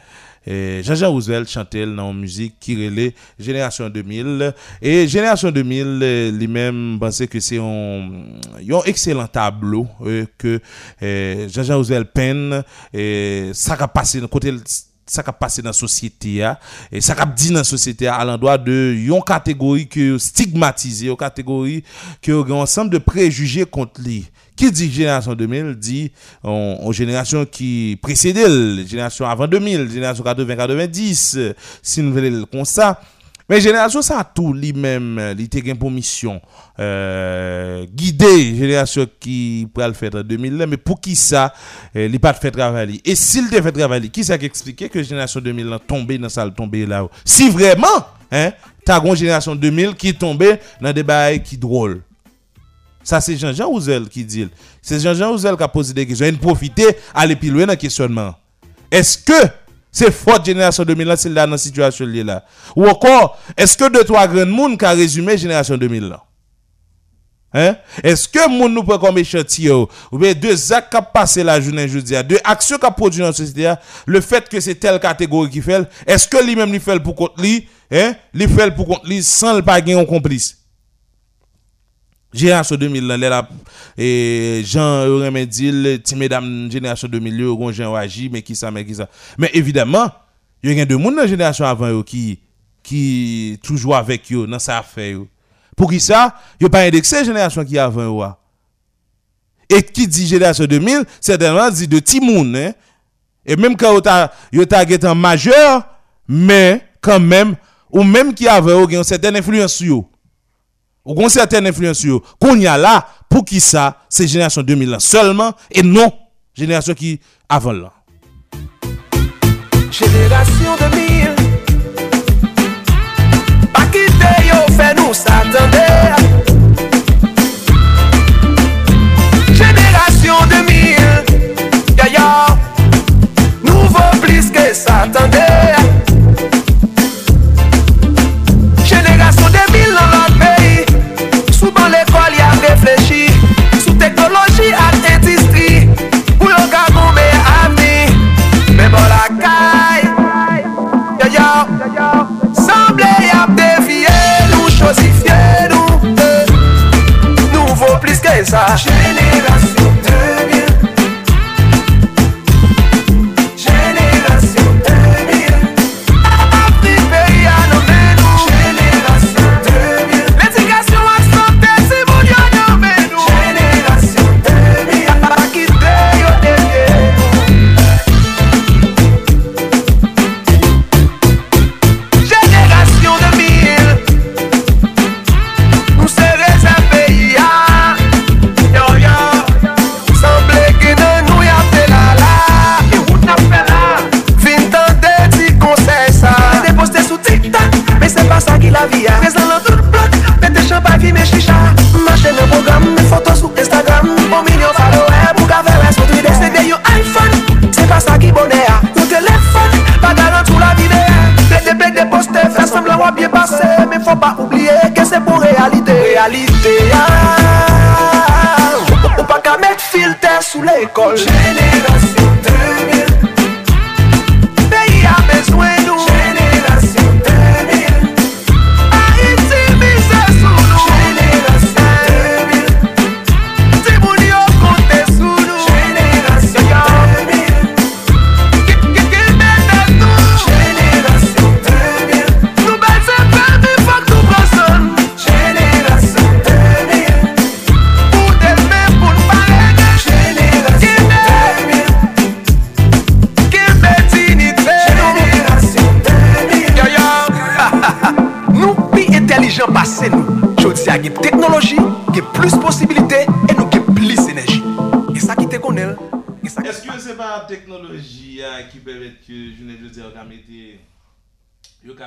eh, Jaja Ouzel chante nan mouzik ki rele Génération 2000. Et Génération 2000 eh, li men pense ke se yon excellent tablo ke Jaja Ouzel pen sa ka pase nan kote... sa kap pase nan sosyete ya, e sa kap di nan sosyete ya al an doa de yon kategori ki yo stigmatize, yon kategori ki yo gen ansam de prejuge kont li. Qui dit génération 2000 dit en génération qui précédait la génération avant 2000 génération 80 90 euh, si nous voulons comme ça mais génération ça tout lui-même il était pour mission euh, guider génération qui pourrait le faire en 2000 là, mais pour qui ça euh, il pas fait travail. Et s'il te fait travail qui ça qui expliquait que génération 2000 a tombé dans ça tombé là si vraiment hein une génération 2000 qui est tombée dans des bails qui drôle ça, c'est Jean-Jean Ouzel qui dit. C'est Jean-Jean Ouzel qui a posé des questions. Il profiter, aller plus loin dans le questionnement. Est-ce que C'est forte génération 2000 là, c'est là dans la situation là? Ou encore, est-ce que deux trois grands monde qui a résumé génération 2000 là? Hein? Est-ce que moun nous prend comme échantillon ou bien deux actes qui passé la journée deux actions qui produit dans la société, le fait que c'est telle catégorie qui fait, est-ce que lui-même lui fait pour compte lui, hein? Fait pour compte lui sans le pas un complice? Génération 2000 là, et Jean Remedil, ti mesdames génération 2000 yo gon Jean mais qui ça, mais qui ça? Mais évidemment, il y a deux monde dans la génération avant qui qui toujours avec yo dans sa affaire. Pour qui ça, yo pas indexé génération qui avant yo. a. Et qui dit génération 2000, certainement dit de ti moun, hein. Et même quand yo ta yo ta majeur, mais quand même ou même qui avait yo une certaine influence sur yo ou une certaine influence eux. qu'on y a là pour qui ça c'est génération 2000 là seulement et non génération qui avant là Génération 2000 Pas quitter yo fait nous s'attendre. Génération 2000 Ya ya Nouveau plus que s'attendait cabeza.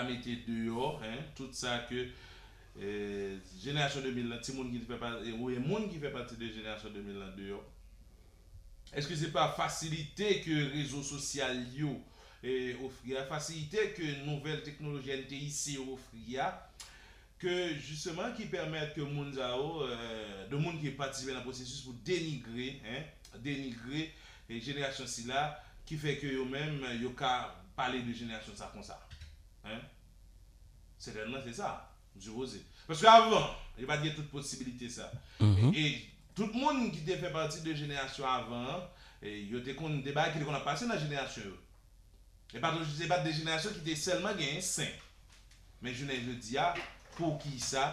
a mette deyo, tout sa ke jenasyon 2000 la, ti moun ki fe pati, ou e moun ki fe pati de jenasyon 2000 la deyo. Eske se pa fasilite ke rezo sosyal yo e ofriya, fasilite ke nouvel teknoloji NTIC ofriya, ke justement ki permette ke moun zao, euh, de moun ki patisipe nan prosesus pou denigre, hein, denigre e jenerasyon si la, ki fe ke yo men yo ka pale de jenerasyon sa kon sa. Se den nan se sa, msye Rose. Paske avan, yon pa diye tout posibilite sa. E tout moun ki te fe parti de jenerasyon avan, yo te kon debay ki te kon apase nan jenerasyon yo. E paton jise bat de jenerasyon ki te selman gen yon sen. Men jounen je diya, pou ki sa,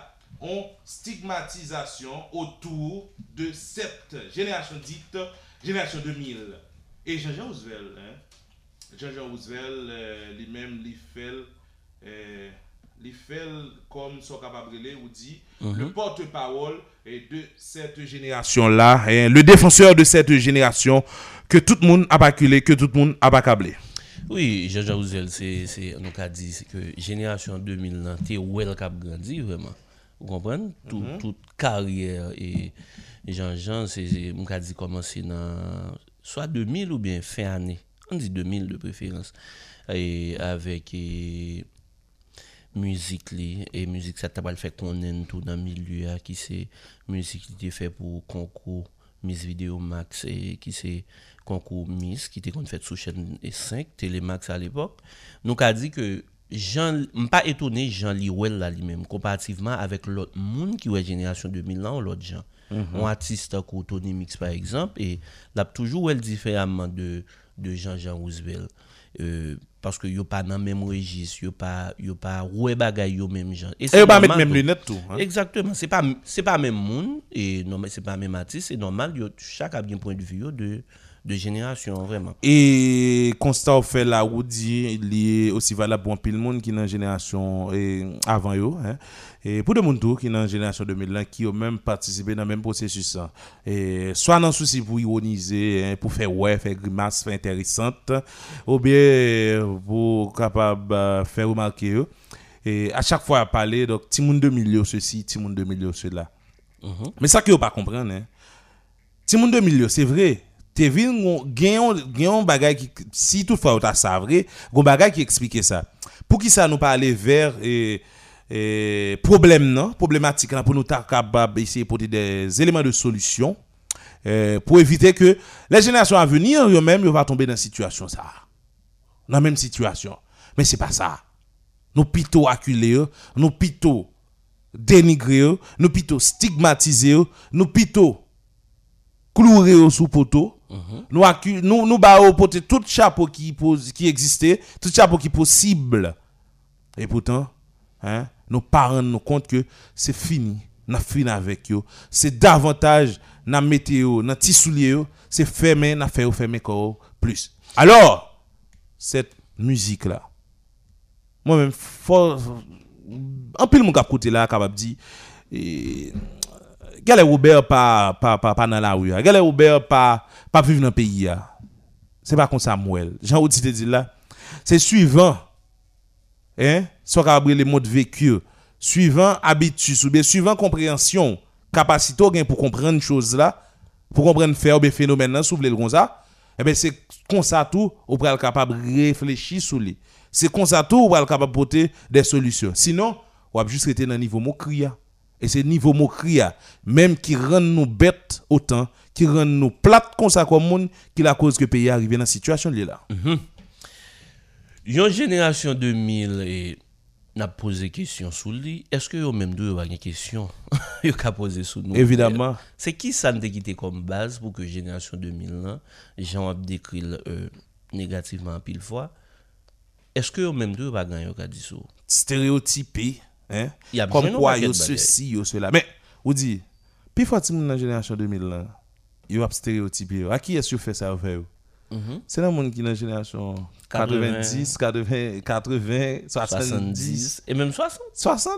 on stigmatizasyon otou de sept jenerasyon dit, jenerasyon 2000. E Jean-Jean Roosevelt, Jean-Jean Roosevelt, euh, li men li fel, eh, li fel comme son capabrelé ou dit mm -hmm. le porte-parole de cette génération là le défenseur de cette génération que tout le monde a acculé que tout le monde a accablé oui Jean-Jean Jaouzel c'est on a dit que génération 2000 là t'es well cap grandi vraiment. Vous comprenez? Tout, mm -hmm. toute carrière et Jean Jean c'est on a dit commencer dans soit 2000 ou bien fin année. On dit 2000 de préférence. Et avec et, müzik li, e müzik sa tabal fè konen tou nan milye a ki se müzik li te fè pou konkou Miss Video Max e ki se konkou Miss ki te kon fèt sou chen 5, Telemax a l'epok. Nou ka di ke jan, mpa etone jan li wèl la li mèm, komparativeman avèk lot moun ki wè jenerasyon 2000 lan ou lot jan. Mm -hmm. On artiste ko Tony Mix par exemple, e lap toujou wèl diferamman de, de Jean-Jean Roosevelt. Euh, parce que yo pas dans le même registre yo pas yo pas ouais bagay yo même gens Et on va mettre même lunettes tout. hein? Exactement, c'est pas c'est pas même monde et non c'est pas même artiste, c'est normal, yo, chaque a bien point de vue yo, de de génération vraiment. Et constat au fait là ou dit il est aussi valable pour un pile monde qui dans génération et avant yo hein. Et pour de monde qui dans génération 2000 là qui ont même participé dans le même processus ça. Et soit dans souci pour ironiser hein, pour faire ouais, faire grimace, faire intéressante ou bien pour capable euh, faire remarquer yo. Et à chaque fois à parler donc ti monde 2000 yo ceci, ti monde 2000 yo cela. Mais ça que vous pas comprendre hein. Ti moun 2000 yo, c'est vrai. Te vin gen yon ki, si toutefois ou ta sa vre, gon bagay ki explike sa. Pour qui ça nous pas aller vers et, et problème non, problématique là, pour nous ta capable essayer de porter des éléments de solution euh, pour éviter que les générations à venir eux même va tomber dans une situation ça. Dans la même situation. Mais c'est pas ça. Nous plutôt acculer, eux, nous plutôt dénigrer, eux, nous plutôt stigmatiser, eux, nous plutôt clouer au sous poteau. Nous accu- nous nous au poteau tout chapeau qui pose qui existait, tout chapeau qui possible. Et pourtant, hein, nous parents nous compte que c'est fini. N'a fini avec eux. C'est davantage na météo, na petit soulier, c'est fermé, n'a fait fermé encore plus. Alors, cette musique là. Moi-même fort en pile mon cap côté là capable dire et Gale Robert pas pas pas dans la rue. hein. Gale Robert pas pas vivre dans le pays là. C'est pas comme ça Mouel. Jean Audi te dit là, c'est suivant hein, soit capable les modes vécu, suivant habitude ou bien suivant compréhension, capacité pour comprendre chose là, pour comprendre faire ou bien phénomène là, le comme ça. Eh ben c'est comme ça tout ou pral capable réfléchir sur lui. C'est comme ça tout ou pral capable porter des solutions. Sinon, ou juste rester dans le niveau hein. Et c'est niveau hein, même qui rend nous bêtes autant, qui rend nous plates comme ça comme monde, qui la cause que le pays arrive dans cette situation là. Yon génération 2000 et n'a posé question sous lui, est-ce que yo même deux va une question yo ka poser sous nous Évidemment. C'est qui ça nous quitté comme base pour que génération 2000 là, a décrit euh, négativement en pile fois. Est-ce que yo même deux va gagner ka dit stéréotypé, hein? Y a comme quoi ceci, cela. Mais, ou dit, puis faut que dans la génération 2000 là, yo a stéréotypé. yo. À qui est-ce que fait ça au fait? yo? C'est le monde qui dans la génération 90, 80, 80, 70, 70 et même 60 60.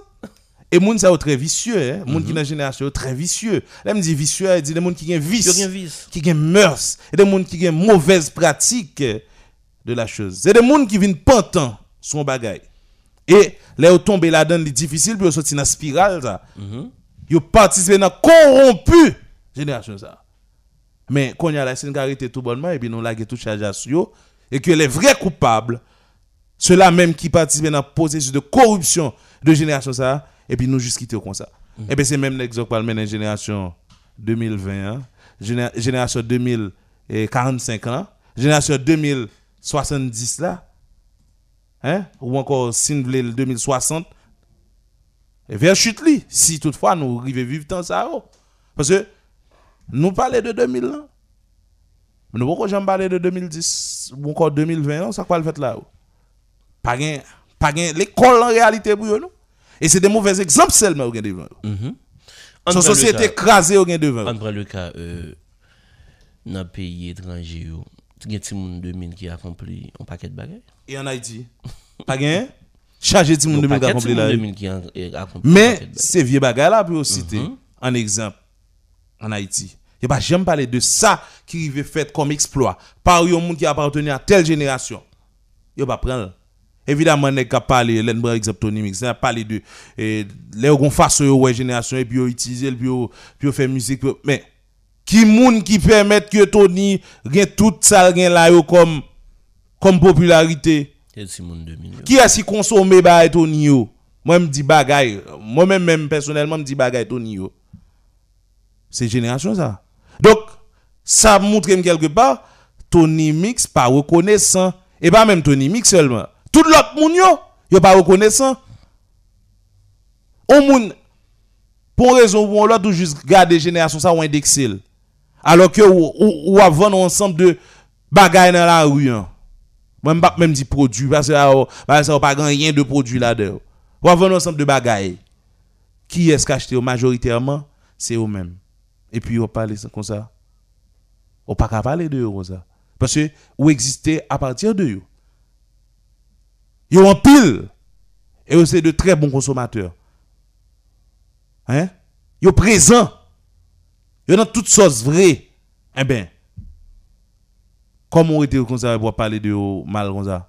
Et moun ça yo très vicieux, hein? Moun qui dans la génération yo très vicieux. Là me dit vicieux, il dit des moun qui ont vice. Yo gen vice. qui ont mœurs, et des gens qui ont mauvaise pratique de la chose. C'est des gens qui viennent pantant son bagay. Et là, ils tombent là-dedans, c'est difficile pour sortir dans la spirale. Ça. Ils participent dans la corrompu génération. Ça. Mais quand il y a la sénégalité tout bonnement, et puis nous laguer tout charge à yo, et que les vrais coupables, ceux-là même qui participent dans la processus de corruption de génération, ça, et puis nous juste quitter comme ça. Et bien c'est même l'exemple par la génération 2020, hein. Géné- génération 2045 ans, génération 2070 là, hein, ou encore si nous voulons le 2060, et vers chute li, si toutefois nous arrivons vivre tant ça. oh. Parce que nous parlons de 2000 ans. Mais nous ne pouvons jamais parler de 2010 ou encore 2020, non, ça quoi le fait là? Pas gain, pas gain l'école en réalité pour non? Et c'est des mauvais exemples seulement au gain devant. On Son société écrasée au gain devant. On prend le cas euh, dans pays étranger yo. Il y a des gens 2000 qui accompli un paquet de bagages. Et en Haïti, pas gain, chargé de monde Un de paquet de accompli là. 2000 qui accompli un paquet Mais ces vieux bagages là, pour citer un exemple en Haïti. Il pas jamais parler de ça qui est fait comme exploit par un monde qui appartenait à telle génération. Il pas prendre. Évidemment, n'est qu'à parler, l'un par exemple Tony Mix, a parlé de eh, les gon aux ouais génération et puis yo utiliser puis puis faire musique mais qui moun qui permet que Tony gen tout ça gen là yo comme comme popularité? Et Simone 2000. Qui a si consommé bah Tony yo? Moi me dis bagay, moi même même personnellement me dis bagay Tony yo. C'est génération ça. Donc ça montre que quelque part Tony Mix pas reconnaissant et pas même Tony Mix seulement. Tout l'autre moun yo, yo pas reconnaissant. On moun pour raison ou l'autre ou juste garder génération ça ou indexer. Alors que ou, ou, ou ensemble de bagages dans la rue. hein. Moi m'pas même dit produit parce que là, oh, ça pas rien de produit là-dedans. Ou avant ensemble de bagages. Qui est-ce qu'acheté majoritairement? C'est eux-mêmes. Et puis on parle comme ça. On pas parler de eux comme ça. Parce que ou existez à partir de eux. Ils en pile. Et eux, c'est de très bons consommateurs. Hein? Ils sont présents. Ont toutes choses vraies. Eh bien, comme on était comme ça pour parler de eux mal comme ça,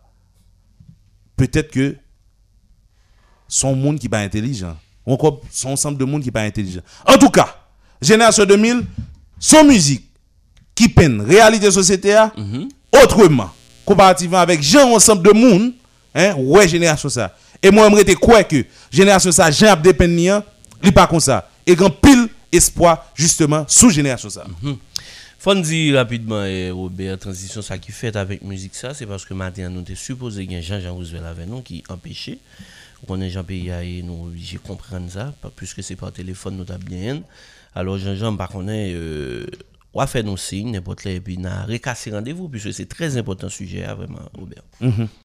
peut-être que son monde qui pas intelligent. Ou encore son ensemble de monde qui pas intelligent. En tout cas, Génération 2000, son musique qui peine réalité société a, autrement, comparativement avec Jean ensemble de monde, hein, ouais, Génération ça. Et moi, j'aimerais quoi que Génération ça, Jean Abdé Pennian, il pas comme ça. Et grand pile espoir, justement, sous Génération ça. Faut dire rapidement, eh, Robert, transition ça qui fait avec musique ça, c'est parce que matin nous était supposé qu'il y Jean-Jean Roosevelt avec nous qui empêchait. On est Jean Pays et nous obligés de comprendre ça, puisque c'est par téléphone nous t'a bien. alo janjan pa konen euh, wafè nou sin, nepot le, epi nan rekasi randevou, pwese se trez impotant suje a vreman, Robert. Mm -hmm.